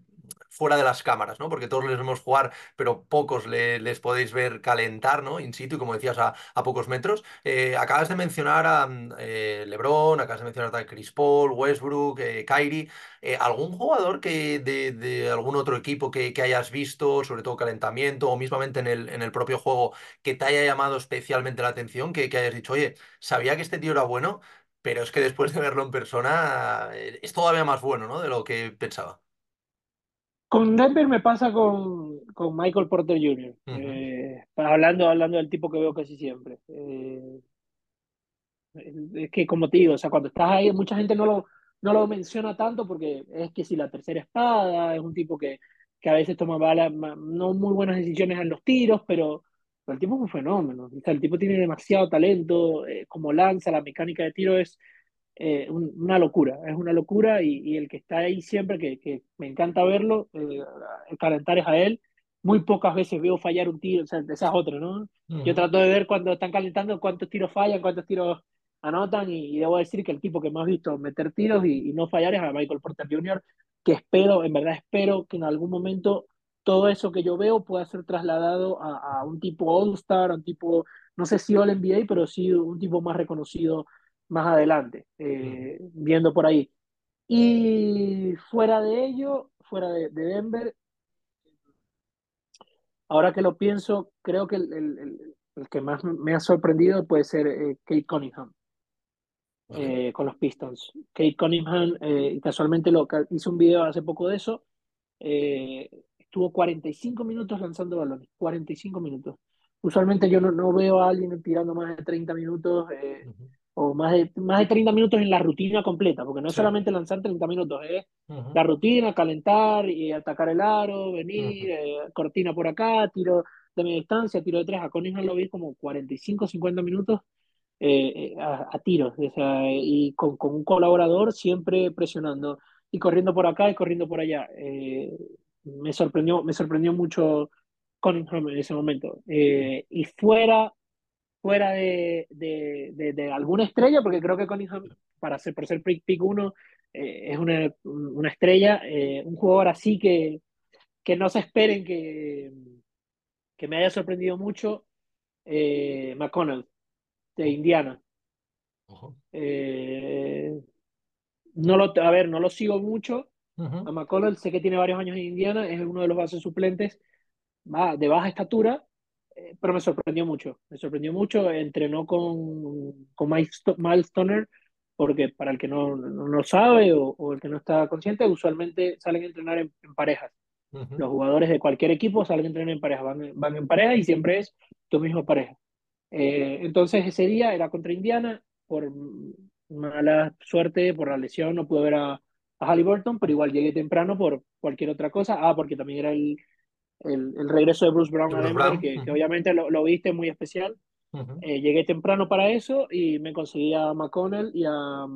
fuera de las cámaras, ¿no? Porque todos les vemos jugar, pero pocos le- les podéis ver calentar, ¿no? In situ, como decías, a, a pocos metros. Eh, acabas de mencionar a mm, eh, LeBron, acabas de mencionar a Chris Paul, Westbrook, eh, Kyrie. Eh, ¿algún jugador que de, de algún otro equipo que, que hayas visto, sobre todo calentamiento o mismamente en el, en el propio juego, que te haya llamado especialmente la atención, que, que hayas dicho, oye, sabía que este tío era bueno, pero es que después de verlo en persona es todavía más bueno, ¿no? De lo que pensaba. Con Denver me pasa con, con Michael Porter Jr., Ujú, eh, hablando, hablando del tipo que veo casi siempre. Eh, es que como te digo, o sea, cuando estás ahí, mucha gente no lo, no lo menciona tanto porque es que si la tercera espada, es un tipo que, que a veces toma bala- ma- no muy buenas decisiones en los tiros, pero, pero el tipo es un fenómeno. O sea, el tipo tiene demasiado talento, eh, como lanza, la mecánica de tiro es eh, un, una locura, es una locura y, y, el que está ahí siempre, que, que me encanta verlo, eh, calentar es a él. Muy pocas veces veo fallar un tiro, o sea, esa es otra, ¿no? Uh -huh. Yo trato de ver cuando están calentando cuántos tiros fallan, cuántos tiros anotan y, y, debo decir que el tipo que más visto meter tiros y, y, no fallar es a Michael Porter Jr., que espero, en verdad espero que en algún momento todo eso que yo veo pueda ser trasladado a, a un tipo All-Star, a un tipo, no sé si All-NBA, pero sí un tipo más reconocido más adelante, eh, viendo por ahí. Y fuera de ello, fuera de, de, Denver, ahora que lo pienso, creo que el, el, el que más me ha sorprendido puede ser eh, Kate Cunningham. Eh, con los Pistons. Kate Cunningham, eh, casualmente lo, hizo un video hace poco de eso, eh, estuvo 45 minutos lanzando balones, 45 minutos. Usualmente yo no, no veo a alguien tirando más de 30 minutos uh -huh o más de, más de 30 minutos en la rutina completa, porque no es sí. solamente lanzar 30 minutos, es uh -huh. la rutina, calentar y atacar el aro, venir, uh -huh. eh, cortina por acá, tiro de media distancia, tiro de tres. A Cunningham lo vi como 45, 50 minutos eh, a, a, tiros, o sea, y con, con, un colaborador siempre presionando y corriendo por acá y corriendo por allá. Eh, me sorprendió, me sorprendió mucho Cunningham en ese momento. Eh, y fuera fuera de, de, de, de, alguna estrella, porque creo que Cunningham, para ser, por ser pick, pick 1, eh, es una, una estrella, eh, un jugador así que, que no se esperen que, que me haya sorprendido mucho, eh, McConnell, de Indiana. Uh -huh. no lo, a ver, no lo sigo mucho. Uh -huh. A McConnell sé que tiene varios años en Indiana, es uno de los bases suplentes va, de baja estatura, pero me sorprendió mucho, me sorprendió mucho, entrenó con, con Miles Stoner, porque para el que no, no, no sabe o, o, el que no está consciente, usualmente salen a entrenar en, en parejas. Uh -huh. Los jugadores de cualquier equipo salen a entrenar en pareja, van, van en pareja y siempre es tu misma pareja. Eh, entonces ese día era contra Indiana, por mala suerte, por la lesión, no pude ver a, a Halliburton, pero igual llegué temprano por cualquier otra cosa. Ah, porque también era el, el, el, regreso de Bruce Brown Bruce a Denver, Brown. Que, que, obviamente lo, lo, viste muy especial. Uh -huh. eh, llegué temprano para eso y me conseguí a McConnell y a,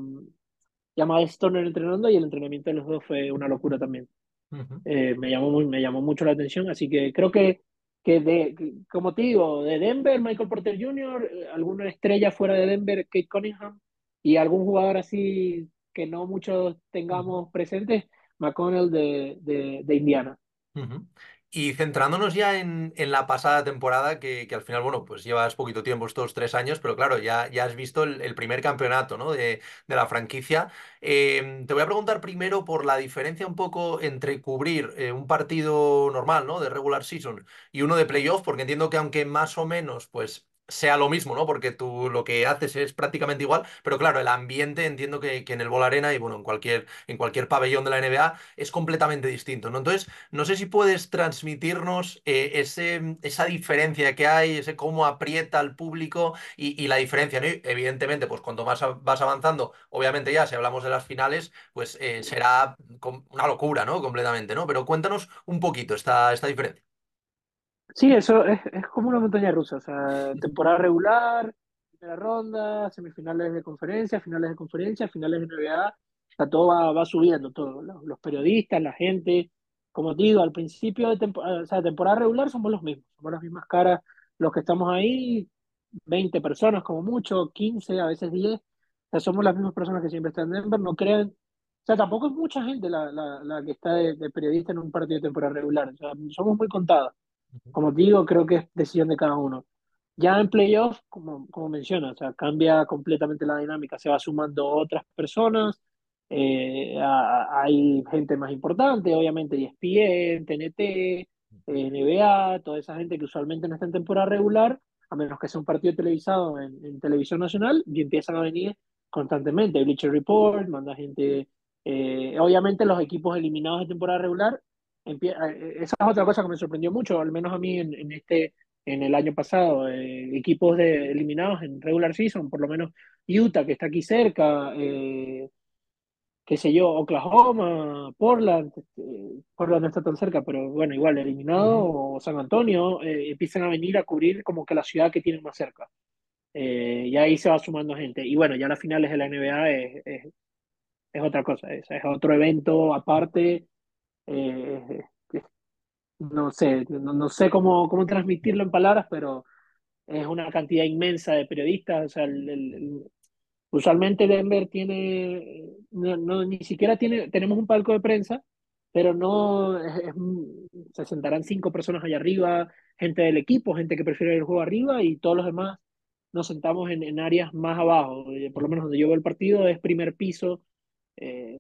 y a Miles Turner entrenando y el entrenamiento de los dos fue una locura también. Uh -huh. eh, me, llamó, me llamó mucho la atención, así que creo que, que, de, que, como te digo, de Denver, Michael Porter Jr., eh, alguna estrella fuera de Denver, Kate Cunningham, y algún jugador así que no muchos tengamos presentes, McConnell de, de, de Indiana. Uh -huh. Y centrándonos ya en, en la pasada temporada, que, que, al final, bueno, pues llevas poquito tiempo, estos tres años, pero claro, ya, ya has visto el, primer campeonato ¿no? de, de, la franquicia. Eh, te voy a preguntar primero por la diferencia un poco entre cubrir eh, un partido normal, ¿no? De regular season y uno de playoff, porque entiendo que aunque más o menos, pues sea lo mismo, ¿no? Porque tú lo que haces es prácticamente igual, pero claro, el ambiente entiendo que, que en el Bol Arena y bueno, en cualquier, en cualquier pabellón de la NBA es completamente distinto, ¿no? Entonces, no sé si puedes transmitirnos eh, ese, esa diferencia que hay, ese cómo aprieta al público y, y la diferencia, ¿no? Evidentemente, pues cuanto más vas avanzando, obviamente ya si hablamos de las finales, pues eh, será una locura, ¿no? Completamente, ¿no? Pero cuéntanos un poquito esta, esta diferencia. Sí, eso es, es como una montaña rusa, o sea, temporada regular, primera ronda, semifinales de conferencia, finales de conferencia, finales de NBA, o sea, todo va, va subiendo, todo, los, periodistas, la gente, como te digo, al principio de temporada, o sea, temporada regular somos los mismos, somos las mismas caras, los que estamos ahí, 20 personas como mucho, 15, a veces 10, o sea, somos las mismas personas que siempre están en Denver, no crean, o sea, tampoco es mucha gente la, la, la que está de, de periodista en un partido de temporada regular, o sea, somos muy contados. Como digo, creo que es decisión de cada uno. Ya en playoff, como, como menciona, o sea, cambia completamente la dinámica, se va sumando otras personas, eh, a, hay gente más importante, obviamente ESPN, TNT, NBA, toda esa gente que usualmente no está en temporada regular, a menos que sea un partido televisado en, en televisión nacional, y empiezan a venir constantemente. Bleacher Report, manda gente, eh, obviamente los equipos eliminados de temporada regular esa es otra cosa que me sorprendió mucho, al menos a mí en, en este, en el año pasado, eh, equipos de, eliminados en regular season, por lo menos Utah, que está aquí cerca, eh, qué sé yo, Oklahoma, Portland, eh, Portland no está tan cerca, pero bueno, igual eliminado, o San Antonio, eh, empiezan a venir a cubrir como que la ciudad que tienen más cerca. eh, y ahí se va sumando gente. Y bueno, ya las finales de la NBA es, es, es otra cosa, es, es, otro evento aparte. Eh, no sé, no, no, sé cómo, cómo transmitirlo en palabras, pero es una cantidad inmensa de periodistas. O sea, usualmente Denver tiene, no, no, ni siquiera tiene, tenemos un palco de prensa, pero no, se sentarán cinco personas allá arriba, gente del equipo, gente que prefiere el juego arriba y todos los demás nos sentamos en, en áreas más abajo. Por lo menos donde yo veo el partido es primer piso. Eh,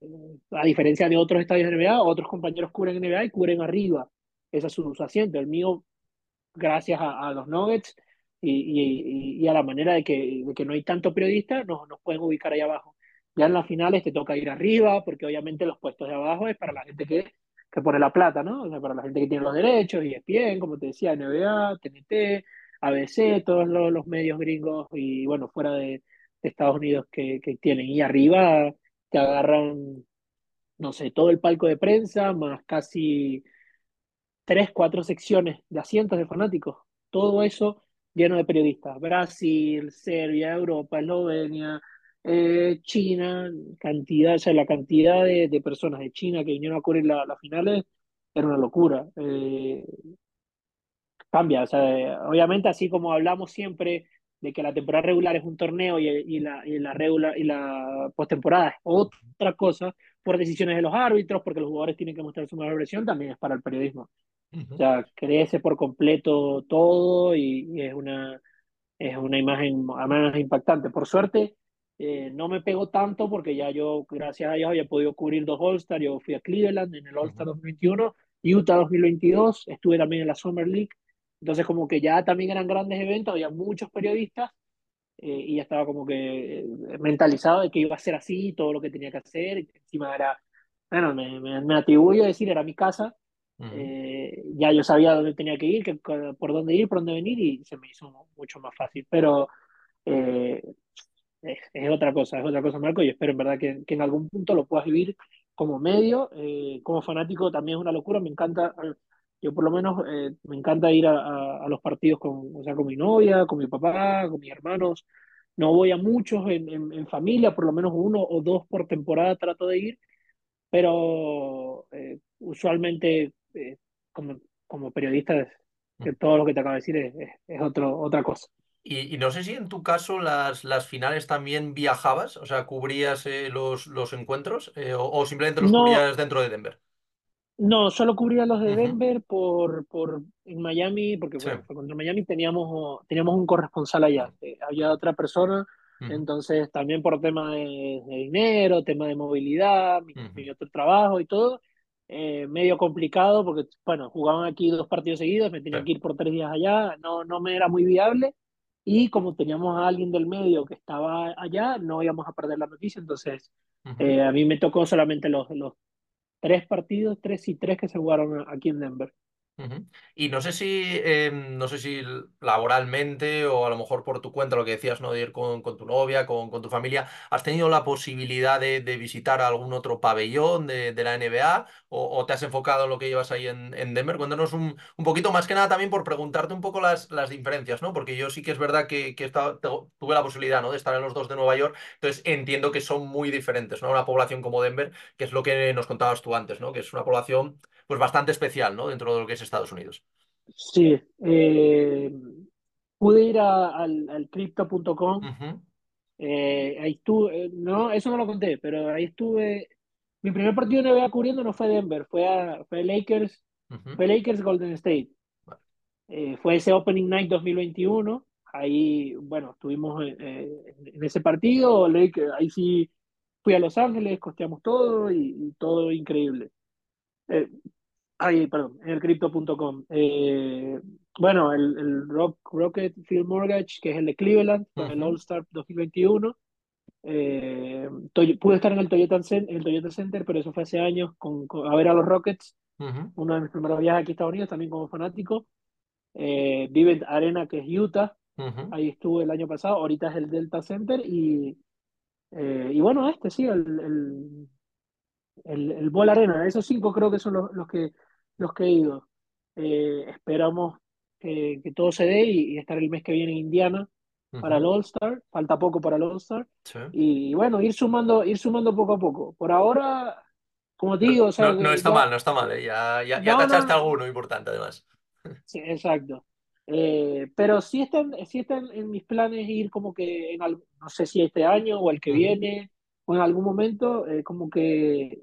a diferencia de otros estadios de NBA, otros compañeros cubren NBA y cubren arriba. Ese es su, su asiento. El mío, gracias a, a los Nuggets y, y, y, a la manera de que, de que no hay tanto periodista, nos, nos pueden ubicar ahí abajo. Ya en las finales te toca ir arriba, porque obviamente los puestos de abajo es para la gente que, que pone la plata, ¿no? O sea, para la gente que tiene los derechos, ESPN, como te decía, NBA, TNT, ABC, todos los, los medios gringos y bueno, fuera de, de Estados Unidos que, que, tienen. Y arriba te agarran, no sé, todo el palco de prensa, más casi tres, cuatro secciones de asientos de fanáticos. Todo eso lleno de periodistas. Brasil, Serbia, Europa, Eslovenia, eh, China, cantidad, o sea, la cantidad de, de, personas de China que vinieron a cubrir las la finales era una locura. Eh, cambia, o sea, obviamente así como hablamos siempre de que la temporada regular es un torneo y, y la, y la, regular, y la postemporada es otra cosa por decisiones de los árbitros, porque los jugadores tienen que mostrar su mejor versión, también es para el periodismo. Uh -huh. O sea, crece por completo todo y, y, es, una, es una imagen más impactante. Por suerte, eh, no me pegó tanto porque ya yo, gracias a Dios, había podido cubrir dos All-Star. Yo fui a Cleveland en el All-Star 2021, Utah 2022, estuve también en la Summer League. Entonces, como que ya también eran grandes eventos, había muchos periodistas eh, y ya estaba como que eh, mentalizado de que iba a ser así, todo lo que tenía que hacer. Y encima era, bueno, me, me, me atribuyo a decir, era mi casa. Uh -huh. eh, ya yo sabía dónde tenía que ir, que, por dónde ir, por dónde venir y se me hizo mucho más fácil. Pero eh, es, es, otra cosa, es otra cosa, Marco, y espero en verdad que, que en algún punto lo puedas vivir como medio, eh, como fanático también es una locura, me encanta, yo por lo menos eh, me encanta ir a, a, a, los partidos con, o sea, con mi novia, con mi papá, con mis hermanos, no voy a muchos en, en, en familia, por lo menos uno o dos por temporada trato de ir, pero eh, usualmente eh, como, como periodista que todo lo que te acabo de decir es, es, es otro, otra cosa. Y, y, no sé si en tu caso las, las finales también viajabas, o sea, cubrías eh, los, los encuentros eh, o, o, simplemente los no, cubrías dentro de Denver. No, solo cubría los de uh -huh. Denver por, por en Miami, porque sí. bueno, contra Miami teníamos, teníamos un corresponsal allá, eh, había otra persona, uh -huh. entonces también por tema de, de, dinero, tema de movilidad, mi, uh -huh. mi otro trabajo y todo, eh, medio complicado porque, bueno, jugaban aquí dos partidos seguidos, me tenía que ir por tres días allá, no, no me era muy viable y como teníamos a alguien del medio que estaba allá, no íbamos a perder la noticia, entonces eh, a mí me tocó solamente los, los tres partidos, tres y tres que se jugaron aquí en Denver. Y no sé si, eh, no sé si laboralmente o a lo mejor por tu cuenta, lo que decías, ¿no? De ir con, con tu novia, con, con, tu familia, ¿has tenido la posibilidad de, de visitar algún otro pabellón de, de la NBA o, te has enfocado en lo que llevas ahí en, en Denver? Cuéntanos un, un, poquito más que nada también por preguntarte un poco las, las diferencias, ¿no? Porque yo sí que es verdad que, que estaba, tuve la posibilidad, ¿no? De estar en los dos de Nueva York, entonces entiendo que son muy diferentes, ¿no? Una población como Denver, que es lo que nos contabas tú antes, ¿no? Que es una población pues bastante especial, ¿no? Dentro de lo que es Estados Unidos. Sí, eh, pude ir a, al, al crypto.com, uh -huh. eh, ahí estuve, no, eso no lo conté, pero ahí estuve, mi primer partido de NBA cubriendo no fue Denver, fue, a, fue Lakers, uh -huh. fue Lakers Golden State, vale. eh, fue ese Opening Night 2021, ahí, bueno, estuvimos eh, en ese partido, Lakers, ahí sí fui a Los Ángeles, costeamos todo y, y todo increíble. Eh, Ay, perdón, en el crypto.com. Eh, bueno, el, el Rock, Rocket Field Mortgage, que es el de Cleveland, uh -huh. el All-Star 2021. Eh, pude estar en el, Toyota, en el Toyota Center, pero eso fue hace años, con, con a ver a los Rockets. Uh -huh. Uno de mis primeros viajes aquí a Estados Unidos, también como fanático. Eh, Vive Arena, que es Utah. Uh -huh. Ahí estuve el año pasado. Ahorita es el Delta Center. Y, eh, y bueno, este sí, el, el, el, el Ball Arena. Esos cinco creo que son los, los que los que he ido. Eh, esperamos que, que, todo se dé y, y, estar el mes que viene en Indiana, para el. All-Star, falta poco para el All-Star, Sí. y bueno, ir sumando, ir sumando poco a poco. Por ahora, como te No, digo, o sea, no, no está ya, mal, no está mal, ¿eh? Ya, ya, ya no, no, tachaste no, alguno importante, además. sí, exacto. Eh, pero sí están, sí están en mis planes ir como que en no sé si este año o el que viene, o en algún momento, eh, como que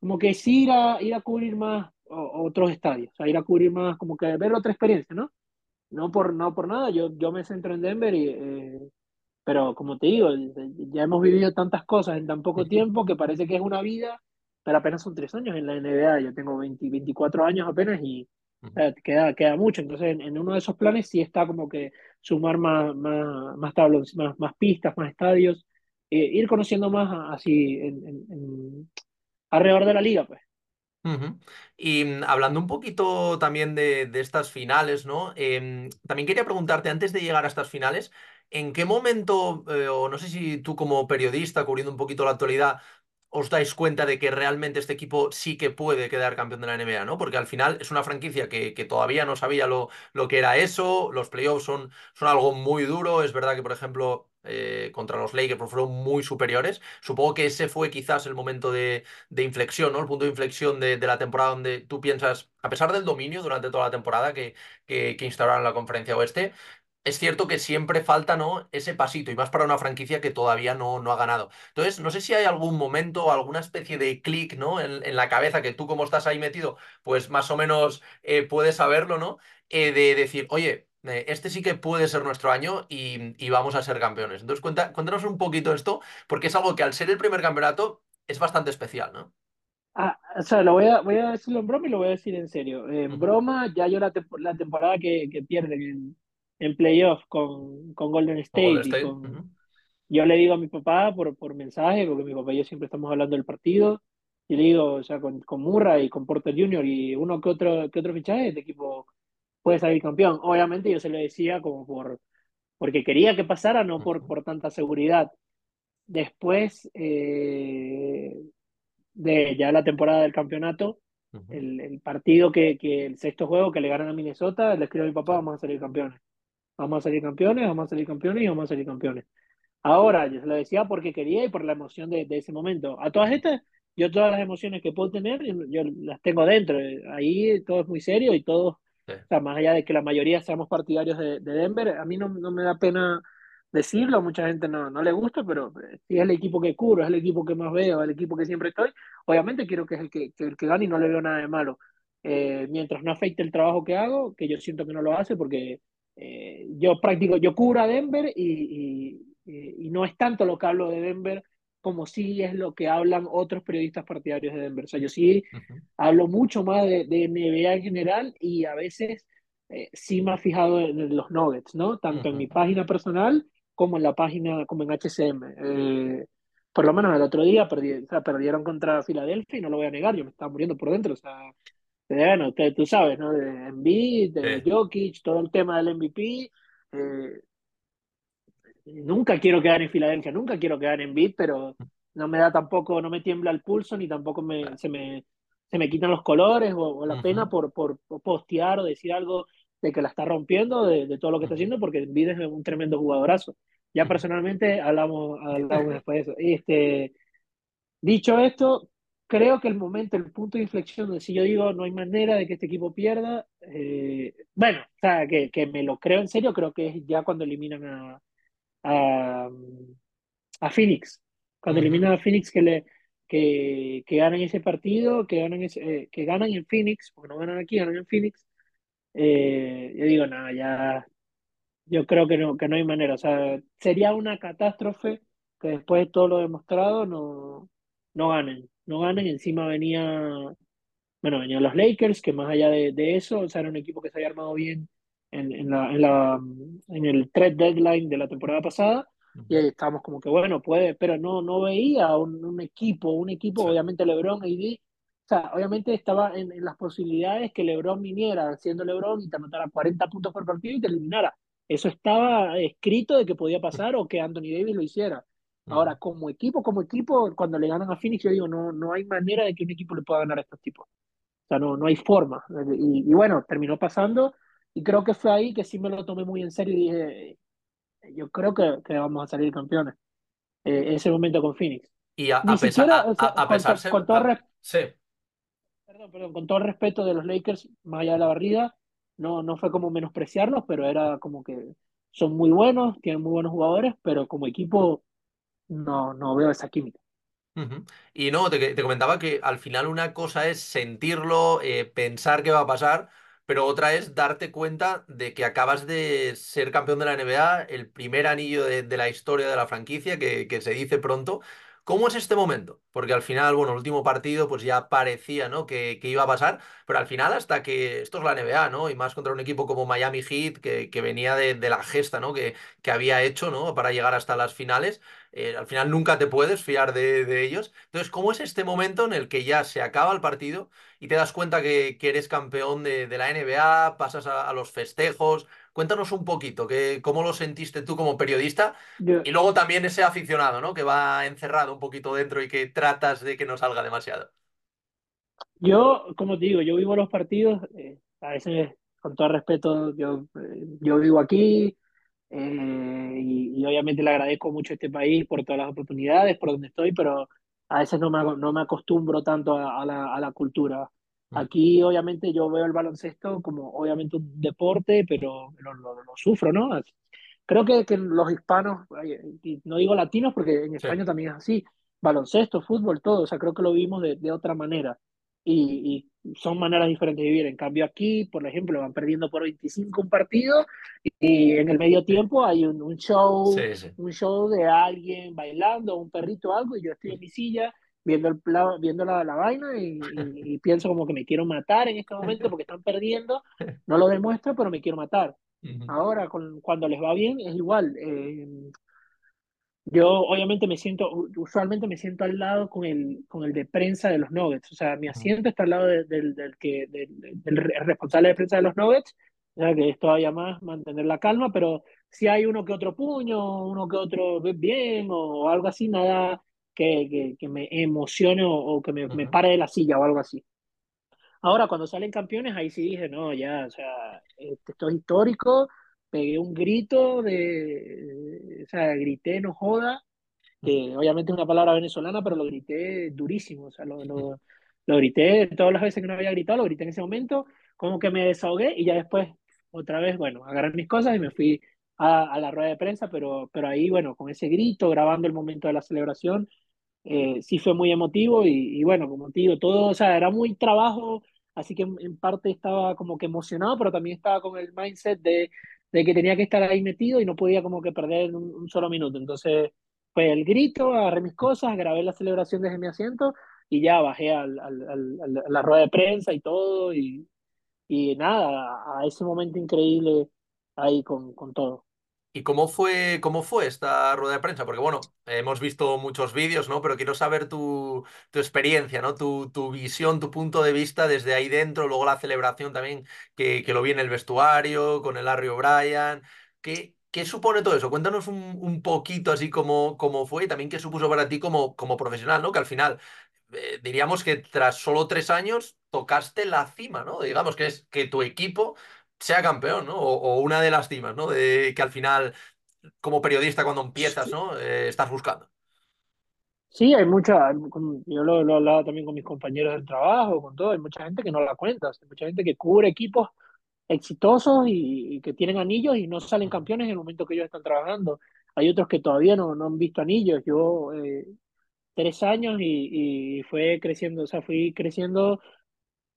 como que sí ir a, ir a cubrir más o- otros estadios, o sea, ir a cubrir más, como que ver otra experiencia, ¿no? No por, no por nada, yo, yo me centro en Denver, y, eh, pero como te digo, ya hemos vivido tantas cosas en tan poco tiempo que parece que es una vida, pero apenas son tres años en la NBA, yo tengo 20, 24 años apenas y eh, queda, queda mucho, entonces en, en uno de esos planes sí está como que sumar más, más, más tablones, más, más pistas, más estadios, eh, ir conociendo más así en- en- alrededor de la liga, pues. Y mm, hablando un poquito también de, de estas finales, ¿no? Em, también quería preguntarte, antes de llegar a estas finales, ¿en qué momento, eh, o no sé si tú como periodista, cubriendo un poquito la actualidad, os dais cuenta de que realmente este equipo sí que puede quedar campeón de la NBA, ¿no? Porque al final es una franquicia que, que todavía no sabía lo, lo que era eso, los playoffs son, son algo muy duro, es verdad que, por ejemplo, eh, contra los Lakers fueron muy superiores, supongo que ese fue quizás el momento de, de inflexión, ¿no? El punto de inflexión de, de la temporada donde tú piensas, a pesar del dominio durante toda la temporada que, que, instauraron la conferencia oeste, es cierto que siempre falta, ¿no? ese pasito, y más para una franquicia que todavía no, no ha ganado. Entonces, no sé si hay algún momento alguna especie de clic, ¿no? En, en la cabeza que tú, como estás ahí metido, pues más o menos eh, puedes saberlo, ¿no? Eh, de decir, oye, este sí que puede ser nuestro año y, y vamos a ser campeones. Entonces, cuenta, cuéntanos un poquito esto, porque es algo que al ser el primer campeonato es bastante especial, ¿no? Ah, o sea, lo voy a, voy a decirlo en broma y lo voy a decir en serio. En Ujú. broma, ya yo la, tempo- la temporada que, que pierden en, en playoff con, con Golden Con Golden State y State. con... Ujú. Yo le digo a mi papá por, por mensaje, porque mi papá y yo siempre estamos hablando del partido, y le digo, o sea, con, con Murray y con Porter Jr. y uno que otro, que otro fichaje, este equipo puede salir campeón. Obviamente yo se lo decía como por, porque quería que pasara, no por, por tanta seguridad. Después, eh, de ya la temporada del campeonato, el, el partido que, que, el sexto juego que le ganan a Minnesota, le escribo a mi papá, vamos a salir campeones. Vamos a salir campeones, vamos a salir campeones y vamos a salir campeones. Ahora, yo se lo decía porque quería y por la emoción de, de ese momento. A todas estas, yo todas las emociones que puedo tener, yo, yo las tengo dentro. Ahí todo es muy serio y todo, o Sí. sea, más allá de que la mayoría seamos partidarios de, de Denver, a mí no, no me da pena decirlo, mucha gente no, no le gusta, pero eh, si es el equipo que curo, es el equipo que más veo, el equipo que siempre estoy, obviamente quiero que es el que, que el que gane y no le veo nada de malo. Eh, mientras no afecte el trabajo que hago, que yo siento que no lo hace porque eh, yo practico, yo cubro a Denver y, y, y, no es tanto lo que hablo de Denver como sí es lo que hablan otros periodistas partidarios de Denver. O sea, yo sí hablo mucho más de, de NBA en general y a veces eh, sí me he fijado en, los Nuggets, ¿no? Tanto en mi página personal como en la página, como en HCM. Eh, por lo menos el otro día perdí, o sea, perdieron contra Filadelfia y no lo voy a negar, yo me estaba muriendo por dentro. O sea, bueno, usted, tú sabes, ¿no? De Embiid, de Sí. Jokic, todo el tema del MVP. Eh, nunca quiero quedar en Filadelfia, nunca quiero quedar en Embiid, pero no me da tampoco, no me tiembla el pulso ni tampoco me, se, me, se me quitan los colores o, o la pena por, por, postear o decir algo de que la está rompiendo, de, de todo lo que está haciendo, porque Embiid es un tremendo jugadorazo. Ya personalmente hablamos, hablamos [LAUGHS] después de eso. Este, Dicho esto, creo que el momento, el punto de inflexión donde si yo digo no hay manera de que este equipo pierda, eh, bueno, o sea, que, que, me lo creo en serio, creo que es ya cuando eliminan a, a, a Phoenix. Cuando eliminan a Phoenix que, le, que, que ganan ese partido, que ganan, ese, eh, que ganan en Phoenix, porque no ganan aquí, ganan en Phoenix, eh, yo digo, nada, ya yo creo que no, que no hay manera. O sea, sería una catástrofe que después de todo lo demostrado no, no ganen. No ganen. Encima venía, bueno, venían los Lakers, que más allá de, de eso, o sea, era un equipo que se había armado bien en, en la, en la, en el trade deadline de la temporada pasada. Y ahí estábamos como que, bueno, puede, pero no, no veía un, un equipo, un equipo, Sí. obviamente LeBron, AD, o sea, obviamente estaba en, las posibilidades que LeBron viniera siendo LeBron y te anotara 40 puntos por partido y te eliminara. Eso estaba escrito de que podía pasar o que Anthony Davis lo hiciera. Ahora, como equipo, como equipo, cuando le ganan a Phoenix, yo digo, no, no hay manera de que un equipo le pueda ganar a estos tipos. O sea, no, no hay forma. Y, y bueno, terminó pasando y creo que fue ahí que sí me lo tomé muy en serio y dije, yo creo que, que vamos a salir campeones. Eh, ese momento con Phoenix. Y a, a pesar, siquiera, a, o sea, a- a con, pesar se- con todo sí. perdón, perdón, con todo el respeto de los Lakers, más allá de la barrida, no, no fue como menospreciarlos, pero era como que son muy buenos, tienen muy buenos jugadores, pero como equipo no, no veo esa química. Y no, te, te comentaba que al final una cosa es sentirlo, eh, pensar qué va a pasar, pero otra es darte cuenta de que acabas de ser campeón de la NBA, el primer anillo de, la historia de la franquicia, que, que se dice pronto. ¿Cómo es este momento? Porque al final, bueno, el último partido pues ya parecía, ¿no? que, que iba a pasar, pero al final hasta que esto es la NBA, ¿no? Y más contra un equipo como Miami Heat, que, que venía de, de la gesta, ¿no? Que, que había hecho, ¿no? Para llegar hasta las finales eh, al final nunca te puedes fiar de, de ellos. Entonces, ¿cómo es este momento en el que ya se acaba el partido y te das cuenta que, que eres campeón de, de la NBA, pasas a, a los festejos? Cuéntanos un poquito, que, cómo lo sentiste tú como periodista Yo, y luego también ese aficionado, ¿no? Que va encerrado un poquito dentro y que tratas de que no salga demasiado. yo, como te digo, yo vivo los partidos, eh, a veces, con todo respeto, yo, eh, yo vivo aquí, Eh, y, y obviamente le agradezco mucho a este país por todas las oportunidades, por donde estoy, pero a veces no me, no me acostumbro tanto a, a la, a la cultura. Mm, Aquí obviamente yo veo el baloncesto como obviamente un deporte, pero lo, lo, lo sufro, ¿no? Creo que, que los hispanos, no digo latinos porque en Sí. España también es así, baloncesto, fútbol, todo, o sea, creo que lo vimos de, de otra manera. Y, y son maneras diferentes de vivir. En cambio aquí, por ejemplo, van perdiendo por 25 un partido y en el medio tiempo hay un, un show, Sí, sí. un show de alguien bailando, un perrito o algo, y yo estoy en mi silla viendo, el, pla- viendo la, la vaina y, y- y pienso como que me quiero matar en este momento porque están perdiendo, [LAUGHS] no lo demuestro, pero me quiero matar. Ujú, Ahora, con, cuando les va bien, es igual. eh, yo obviamente me siento, usualmente me siento al lado con el, con el de prensa de los Nuggets. O sea, mi asiento está al lado de- del, del, que, del, del responsable de prensa de los Nuggets. O sea, que es todavía más mantener la calma, pero si hay uno que otro puño, uno que otro bien o, algo así, nada que, que, que me emocione o, o que me, me ujú, pare de la silla o algo así. Ahora, cuando salen campeones, ahí sí dije, no, ya, o sea, este, esto es histórico, pegué un grito de, o sea, grité, no joda, que obviamente es una palabra venezolana, pero lo grité durísimo, o sea, lo, lo, lo grité todas las veces que no había gritado, lo grité en ese momento, como que me desahogué y ya después, otra vez, bueno, agarré mis cosas y me fui a, a la rueda de prensa, pero, pero ahí, bueno, con ese grito, grabando el momento de la celebración, eh, sí fue muy emotivo y, y, bueno, como te digo, todo, o sea, era muy trabajo, así que en, en, parte estaba como que emocionado, pero también estaba con el mindset de, de que tenía que estar ahí metido y no podía como que perder un, solo minuto. Entonces fue el grito, agarré mis cosas, grabé la celebración desde mi asiento y ya bajé al, al, al, a la rueda de prensa y todo y, y nada, a ese momento increíble ahí con, con todo. ¿Y cómo fue, cómo fue esta rueda de prensa? Porque bueno, hemos visto muchos vídeos, ¿no? Pero quiero saber tu, tu experiencia, ¿no? Tu, tu visión, tu punto de vista desde ahí dentro, luego la celebración también, que, que lo vi en el vestuario, con el Larry O'Brien. ¿Qué, qué supone todo eso? Cuéntanos un, un poquito así cómo, cómo fue y también qué supuso para ti como, como profesional, ¿no? Que al final eh, diríamos que tras solo tres años tocaste la cima, ¿no? Digamos que es que tu equipo sea campeón, ¿no? O, o una de las cimas, ¿no? De que al final, como periodista, cuando empiezas, ¿no? Eh, estás buscando. Sí, hay mucha, yo lo, lo he hablado también con mis compañeros del trabajo, con todo, hay mucha gente que no la cuenta, hay mucha gente que cubre equipos exitosos y, y que tienen anillos y no salen campeones en el momento que ellos están trabajando. Hay otros que todavía no, no han visto anillos. Yo, eh, tres años y, y fue creciendo, o sea, fui creciendo,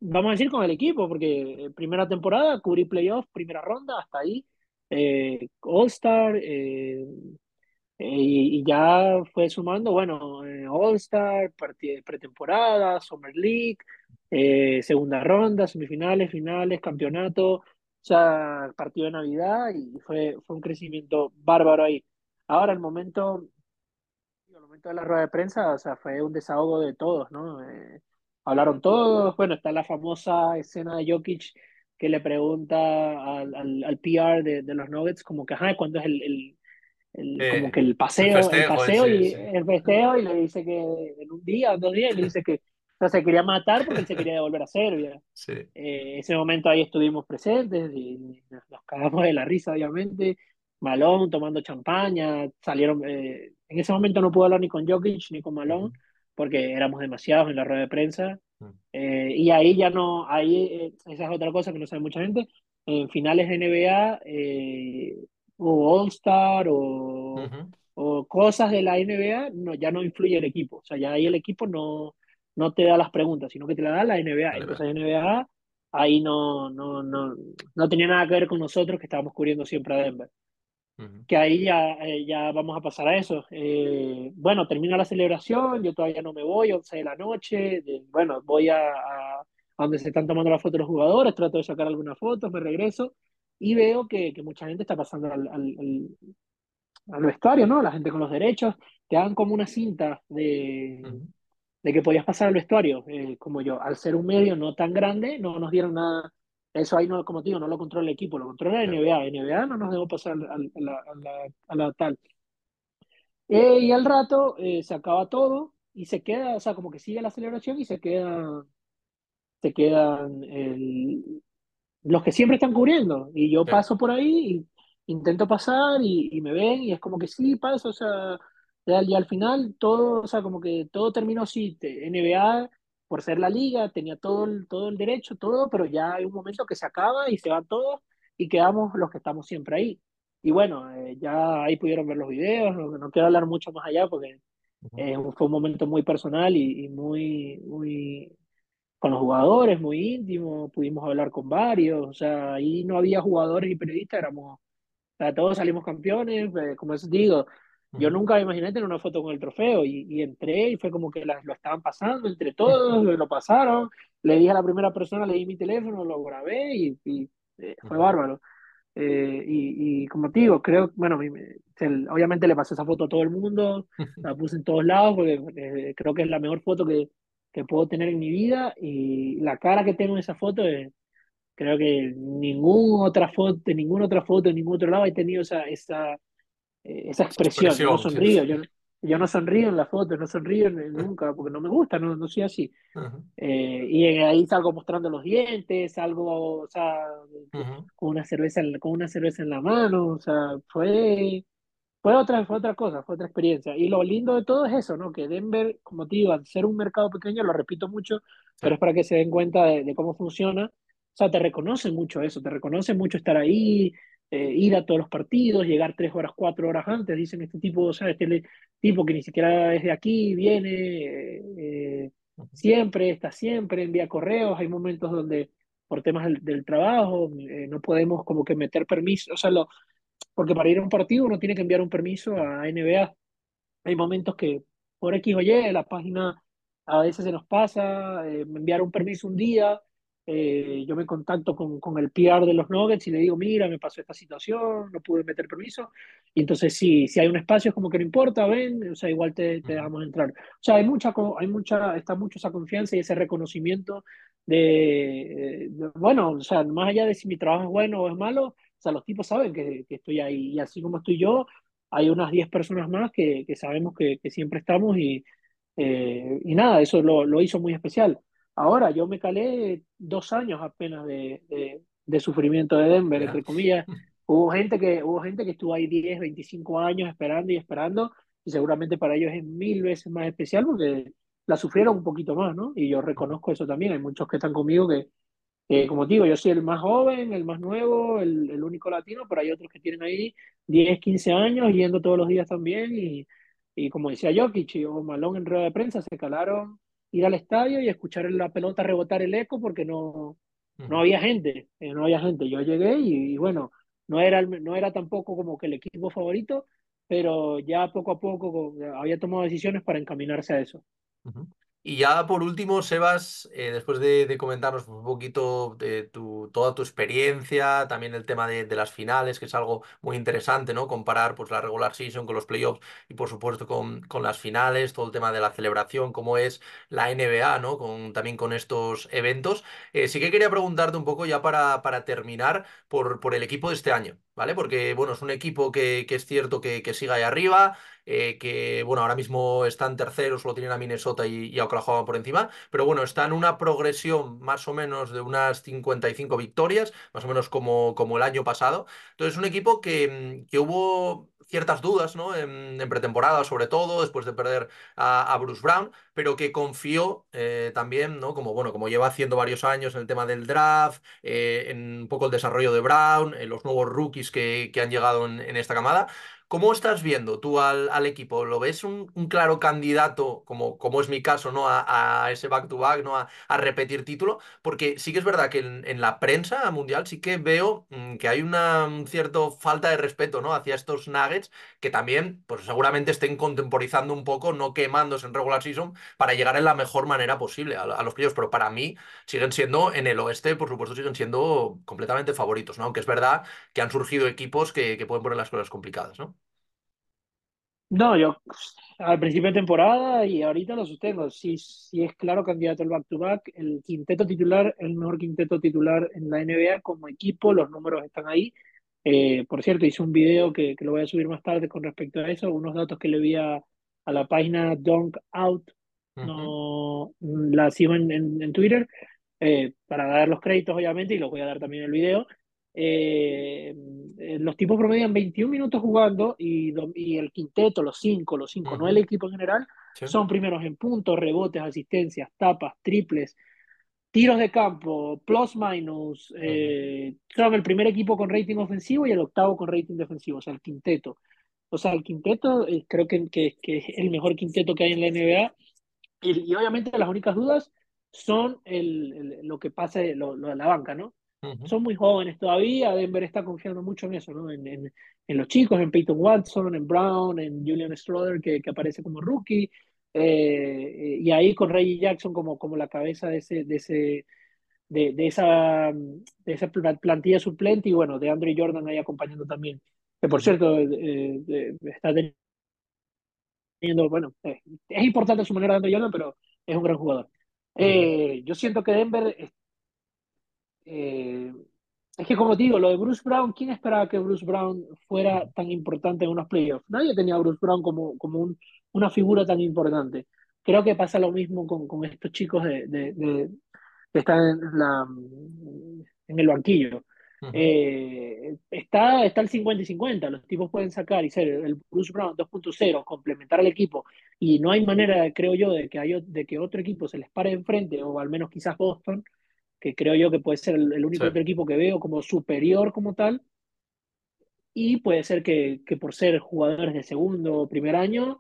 vamos a decir, con el equipo, porque primera temporada cubrí playoffs, primera ronda, hasta ahí, eh, All-Star, eh, eh, y, y ya fue sumando, bueno, eh, All-Star, pretemporada, Summer League, eh, segunda ronda, semifinales, finales, campeonato, o sea, partido de Navidad y fue, fue un crecimiento bárbaro ahí. Ahora, el momento, el momento de la rueda de prensa, o sea, fue un desahogo de todos, ¿no? Hablaron todos, bueno, está la famosa escena de Jokic que le pregunta al, al, al PR de, de los Nuggets como que, ajá, ¿cuándo es el, el el, como Eh, que el el paseo, el festejo en paseo sí, y sí. el festeo y le dice que en un día, dos días, y le dice que o sea, se quería matar porque él se quería devolver a Serbia. Sí. Eh, ese momento ahí estuvimos presentes y nos, cagamos de la risa, obviamente. Malone tomando champaña, salieron, eh, en ese momento no pude hablar ni con Jokic ni con ujú, Malone, porque éramos demasiados en la rueda de prensa, ujú, eh, y ahí ya no, ahí, eh, esa es otra cosa que no sabe mucha gente, en finales de NBA, eh, o All-Star, o, ujú. o cosas de la NBA, no, ya no influye el equipo, o sea, ya ahí el equipo no, no te da las preguntas, sino que te la da la NBA, Vale, vale. entonces NBA ahí no, no, no, no tenía nada que ver con nosotros que estábamos cubriendo siempre a Denver que ahí ya, eh, ya vamos a pasar a eso. Eh, bueno, termina la celebración, yo todavía no me voy, 11 de la noche, de- bueno, voy a, a, donde se están tomando las fotos los jugadores, trato de sacar algunas fotos, me regreso y veo que, que mucha gente está pasando al, al, al, al vestuario, ¿no? La gente con los derechos, te dan como una cinta de, de que podías pasar al vestuario, eh, como yo, al ser un medio no tan grande, no nos dieron nada. Eso ahí no, como digo, no lo controla el equipo, lo controla la. NBA. NBA no nos dejó pasar a, la, a, la, a la tal. Eh, y al rato eh, se acaba todo y se queda, o sea, como que sigue la celebración y se queda, se quedan el, los que siempre están cubriendo. Y yo Ya. paso por ahí y intento pasar y, y me ven y es como que sí, paso, o sea, y al, final todo, o sea, como que todo terminó así. NBA, por ser la liga, tenía todo el, todo el derecho, todo, pero ya hay un momento que se acaba y se van todos y quedamos los que estamos siempre ahí. Y bueno, eh, ya ahí pudieron ver los videos, no, no quiero hablar mucho más allá porque eh, fue un momento muy personal y, y muy, muy, con los jugadores, muy íntimo, pudimos hablar con varios, o sea, ahí no había jugadores y periodistas, éramos, o sea, todos salimos campeones, eh, como os digo, yo nunca me imaginé tener una foto con el trofeo y, y entré y fue como que la- lo estaban pasando entre todos, lo pasaron, le dije a la primera persona, le di mi teléfono, lo grabé y, y, eh, fue bárbaro. Eh, y, y como te digo, creo, bueno, obviamente le pasé esa foto a todo el mundo, la [LAUGHS] puse en todos lados porque eh, creo que es la mejor foto que, que puedo tener en mi vida y la cara que tengo en esa foto, eh, creo que ninguna otra foto, ninguna otra foto en ningún otro lado he tenido esa, esa, eh, esa expresión. Yo no expresión, sí, sonrío, yo, yo no sonrío en las fotos, no sonrío nunca porque no me gusta, no, no soy así. Ujú, Eh, y ahí salgo mostrando los dientes, salgo, o sea, ujú, con una cerveza, con una cerveza en la mano, o sea, fue, fue otra, fue otra cosa, fue otra experiencia. Y lo lindo de todo es eso, ¿no? Que Denver, como te digo, al ser un mercado pequeño, lo repito mucho, Sí. pero es para que se den cuenta de, de cómo funciona. O sea, te reconoce mucho eso, te reconoce mucho estar ahí, eh, ir a todos los partidos, llegar tres horas, cuatro horas antes, dicen este tipo, o sea, este tipo que ni siquiera es de aquí, viene, eh, siempre, está siempre, envía correos, hay momentos donde por temas del, del trabajo eh, no podemos como que meter permiso, o sea, lo, porque para ir a un partido uno tiene que enviar un permiso a NBA. Hay momentos que por X o Y la página a veces se nos pasa, eh, me enviaron un permiso un día, eh, yo me contacto con, con el PR de los Nuggets y le digo, mira, me pasó esta situación, no pude meter permiso. Y entonces sí, si hay un espacio es como que no importa, ven, o sea, igual te, te dejamos entrar. O sea, hay mucha, hay mucha, está mucho esa confianza y ese reconocimiento de, de- bueno, o sea, más allá de si mi trabajo es bueno o es malo, o sea, los tipos saben que, que estoy ahí y así como estoy yo, hay unas 10 personas más que, que sabemos que, que siempre estamos y, eh, y nada, eso lo, lo hizo muy especial. Ahora, yo me calé dos años apenas de, de, de sufrimiento de Denver, Ya. entre comillas. [LAUGHS] Hubo gente que, hubo gente que estuvo ahí 10 25 años esperando y esperando, y seguramente para ellos es mil veces más especial porque la sufrieron un poquito más, ¿no? Y yo reconozco eso también. Hay muchos que están conmigo que, que, como digo, yo soy el más joven, el más nuevo, el, el único latino, pero hay otros que tienen ahí 10 15 años yendo todos los días también. Y, y como decía Jokic o Malón en rueda de prensa, se calaron ir al estadio y escuchar la pelota rebotar el eco porque no, no había gente, eh, no había gente. Yo llegué y, y bueno, no era, no era tampoco como que el equipo favorito, pero ya poco a poco había tomado decisiones para encaminarse a eso. Y ya por último, Sebas, eh, después de, comentarnos un poquito de tu, toda tu experiencia, también el tema de, las finales, que es algo muy interesante, ¿no? Comparar pues, la regular season con los playoffs y por supuesto con, con las finales, todo el tema de la celebración, cómo es la NBA, ¿no? Con, también con estos eventos. Eh, sí que quería preguntarte un poco ya para, para terminar por, por el equipo de este año. ¿vale? Porque, bueno, es un equipo que, que es cierto que, que sigue ahí arriba, eh, que, bueno, ahora mismo están terceros, solo tienen a Minnesota y, y a Oklahoma por encima, pero bueno, está en una progresión más o menos de unas 55 victorias, más o menos como, como el año pasado. Entonces, es un equipo que, mm, que hubo ciertas dudas, ¿no? En, pretemporada, sobre todo, después de perder a, Bruce Brown, pero que confió eh, también, ¿no? Como, bueno, como lleva haciendo varios años en el tema del draft, eh, en un poco el desarrollo de Brown, en los nuevos rookies que, que han llegado en esta camada. ¿Cómo estás viendo tú al, al equipo? ¿Lo ves un, un claro candidato, como, como es mi caso, ¿no? A, ese back-to-back, ¿no? A, a repetir título. Porque sí que es verdad que en, la prensa mundial sí que veo mm, que hay una un cierto falta de respeto, ¿no? Hacia estos Nuggets que también, pues seguramente estén contemporizando un poco, no quemándose en regular season para llegar en la mejor manera posible a, a los playoffs. Pero para mí siguen siendo, en el oeste, por supuesto, siguen siendo completamente favoritos, ¿no? Aunque es verdad que han surgido equipos que, que pueden poner las cosas complicadas, ¿no? No, yo al principio de temporada y ahorita lo sostengo. Sí, sí es claro candidato al back-to-back. El quinteto titular, el mejor quinteto titular en la NBA como equipo, los números están ahí. Eh, por cierto, hice un video que, que lo voy a subir más tarde con respecto a eso, unos datos que le vi a, a la página Dunk Out, no la sigo en, en, en Twitter, eh, para dar los créditos obviamente y los voy a dar también en el video. Eh, eh, los tipos promedian 21 minutos jugando y, y el quinteto, los cinco, los cinco, no el equipo en general, sí, son primeros en puntos, rebotes, asistencias, tapas, triples, tiros de campo, plus minus. ujú, eh, son el primer equipo con rating ofensivo y el octavo con rating defensivo, o sea, el quinteto. O sea, el quinteto eh, creo que, que, que es el mejor quinteto que hay en la NBA y, y obviamente las únicas dudas son el, el- lo que pase, lo, lo de la banca, ¿no? Son muy jóvenes todavía, Denver está confiando mucho en eso, ¿no? En, en, en los chicos, en Peyton Watson, en Brown, en Julian Strother, que, que aparece como rookie, eh, y ahí con Reggie Jackson como, como la cabeza de, ese, de, ese, de, de esa, de esa pla- plantilla suplente, y bueno, de Andre Jordan ahí acompañando también, que por cierto, eh, eh, está teniendo, bueno, eh, es importante su manera de Andre Jordan, pero es un gran jugador. Eh, yo siento que Denver eh, es que como te digo, lo de Bruce Brown, ¿quién esperaba que Bruce Brown fuera tan importante en unos playoffs? Nadie tenía a Bruce Brown como, como un, una figura tan importante. Creo que pasa lo mismo con, con estos chicos de, de, de- que están en, la, en el banquillo. Eh, está, está el 50 y 50, los tipos pueden sacar y ser el Bruce Brown 2.0, complementar al equipo, y no hay manera, creo yo, de que, hay, de que otro equipo se les pare enfrente, o al menos quizás Boston, que creo yo que puede ser el, el Sí. único otro equipo que veo como superior como tal, y puede ser que, que por ser jugadores de segundo o primer año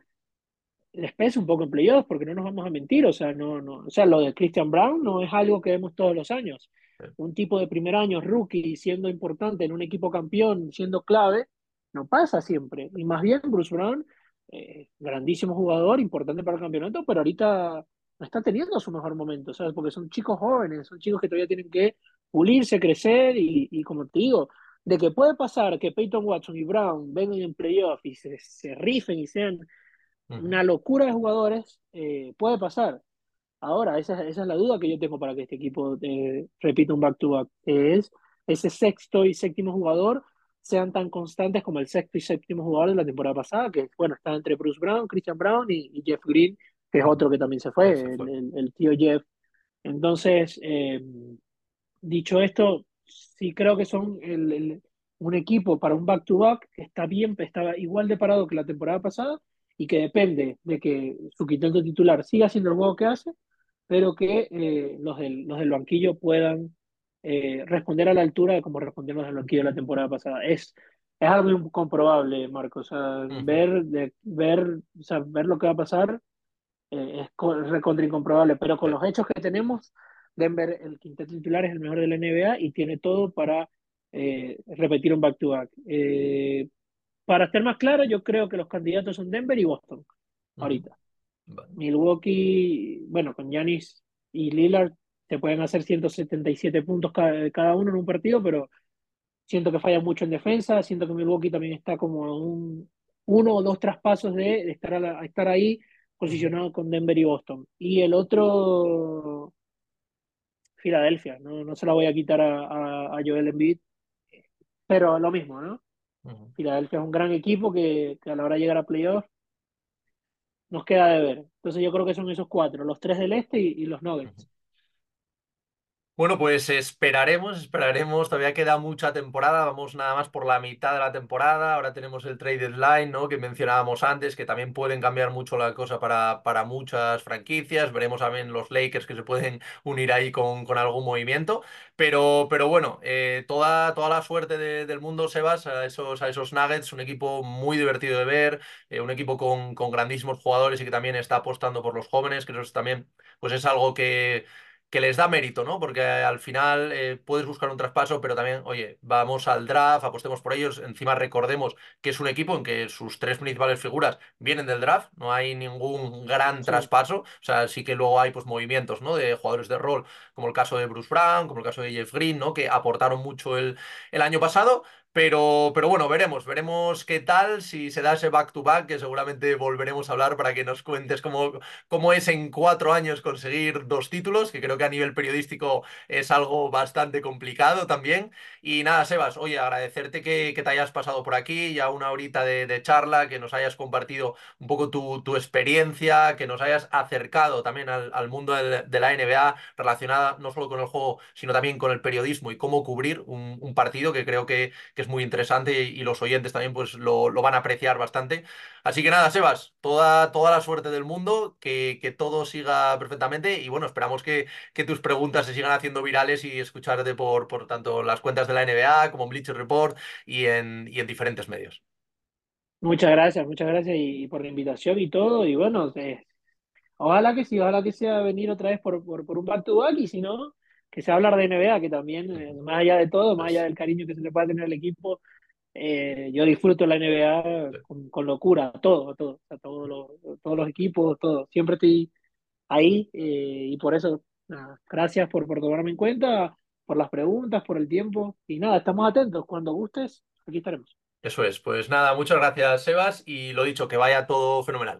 les pese un poco en playoffs, porque no nos vamos a mentir, o sea, no, no, o sea, lo de Christian Brown no es algo que vemos todos los años. sí. Un tipo de primer año, rookie, siendo importante en un equipo campeón, siendo clave, no pasa siempre. Y más bien Bruce Brown, eh, grandísimo jugador, importante para el campeonato, pero ahorita no está teniendo su mejor momento, ¿sabes? Porque son chicos jóvenes, son chicos que todavía tienen que pulirse, crecer y, y como te digo, de que puede pasar que Peyton Watson y Brown vengan en playoff y se, se rifen y sean una locura de jugadores, eh, puede pasar. Ahora, esa, esa es la duda que yo tengo para que este equipo eh, repita un back-to-back, que es ese sexto y séptimo jugador sean tan constantes como el sexto y séptimo jugador de la temporada pasada, que bueno, está entre Bruce Brown, Christian Brown y, y Jeff Green, que es otro que también se fue, se el, fue. el- el tío Jeff. Entonces, eh, dicho esto, sí creo que son el, el- un equipo para un back-to-back que está bien, está igual de parado que la temporada pasada y que depende de que su quinteto titular siga haciendo el juego que hace, pero que eh, los, del, los del banquillo puedan eh, responder a la altura de como respondieron los del banquillo la temporada pasada. Es, es algo incomprobable, Marco. O sea, ver, de, ver, o sea, ver lo que va a pasar eh, es co- recontra incomprobable, pero con los hechos que tenemos, Denver, el quinteto titular es el mejor de la NBA y tiene todo para eh, repetir un back-to-back. Eh, para ser más claro, yo creo que los candidatos son Denver y Boston, Ujú. ahorita. Vale. Milwaukee, bueno, con Giannis y Lillard se pueden hacer 177 puntos cada, cada uno en un partido, pero siento que falla mucho en defensa, siento que Milwaukee también está como a un uno o dos traspasos de, de estar, a la- estar ahí posicionado con Denver y Boston. Y el otro, Filadelfia, no, no se la voy a quitar a, a, a Joel Embiid. pero lo mismo, ¿no? Filadelfia es un gran equipo que, que a la hora de llegar a playoffs nos queda de ver. Entonces yo creo que son esos cuatro, los tres del este y, y los. Nuggets. Bueno, pues esperaremos, esperaremos. Todavía queda mucha temporada. Vamos nada más por la mitad de la temporada. Ahora tenemos el trade deadline, ¿no? Que mencionábamos antes, que también pueden cambiar mucho la cosa para, para muchas franquicias. Veremos también los Lakers que se pueden unir ahí con, con algún movimiento. Pero, pero bueno, eh, toda, toda la suerte de- del mundo, Sebas, a esos, a esos Nuggets. Un equipo muy divertido de ver, eh, un equipo con, con grandísimos jugadores y que también está apostando por los jóvenes, que eso es también, pues es algo que que les da mérito, ¿no? Porque al final eh, puedes buscar un traspaso, pero también, oye, vamos al draft, apostemos por ellos. Encima recordemos que es un equipo en que sus tres principales figuras vienen del draft, no hay ningún gran Sí, traspaso. O sea, sí que luego hay pues movimientos, ¿no? De jugadores de rol, como el caso de Bruce Brown, como el caso de Jeff Green, ¿no? Que aportaron mucho el, el año pasado. Pero, pero bueno, veremos, veremos qué tal, si se da ese back-to-back, que seguramente volveremos a hablar para que nos cuentes cómo, cómo es en cuatro años conseguir dos títulos, que creo que a nivel periodístico es algo bastante complicado también. Y nada, Sebas, oye, agradecerte que, que te hayas pasado por aquí, ya una horita de, charla, que nos hayas compartido un poco tu, tu experiencia, que nos hayas acercado también al, al mundo de la NBA relacionada no solo con el juego, sino también con el periodismo y cómo cubrir un, partido que creo que es muy interesante y, los oyentes también pues lo, lo van a apreciar bastante. Así que nada, Sebas, toda, toda la suerte del mundo, que, que todo siga perfectamente y bueno, esperamos que, que tus preguntas se sigan haciendo virales y escucharte por, por tanto las cuentas de la NBA como en Bleacher Report y en, y en diferentes medios. muchas gracias, muchas gracias y, por la invitación y todo. Y bueno, eh, ojalá que sí, ojalá que sea venir otra vez por, por, por un back-to-back y si no, que sea hablar de NBA, que también, eh, más allá de todo, más allá del cariño que se le pueda tener al equipo, eh, yo disfruto la NBA con, con locura, todo, todo, sea, todos los, todos los equipos, todo. Siempre estoy ahí eh, y por eso, nada, gracias por, por tomarme en cuenta, por las preguntas, por el tiempo y nada, estamos atentos. Cuando gustes, aquí estaremos. eso es, pues nada, muchas gracias, Sebas, y lo dicho, que vaya todo fenomenal.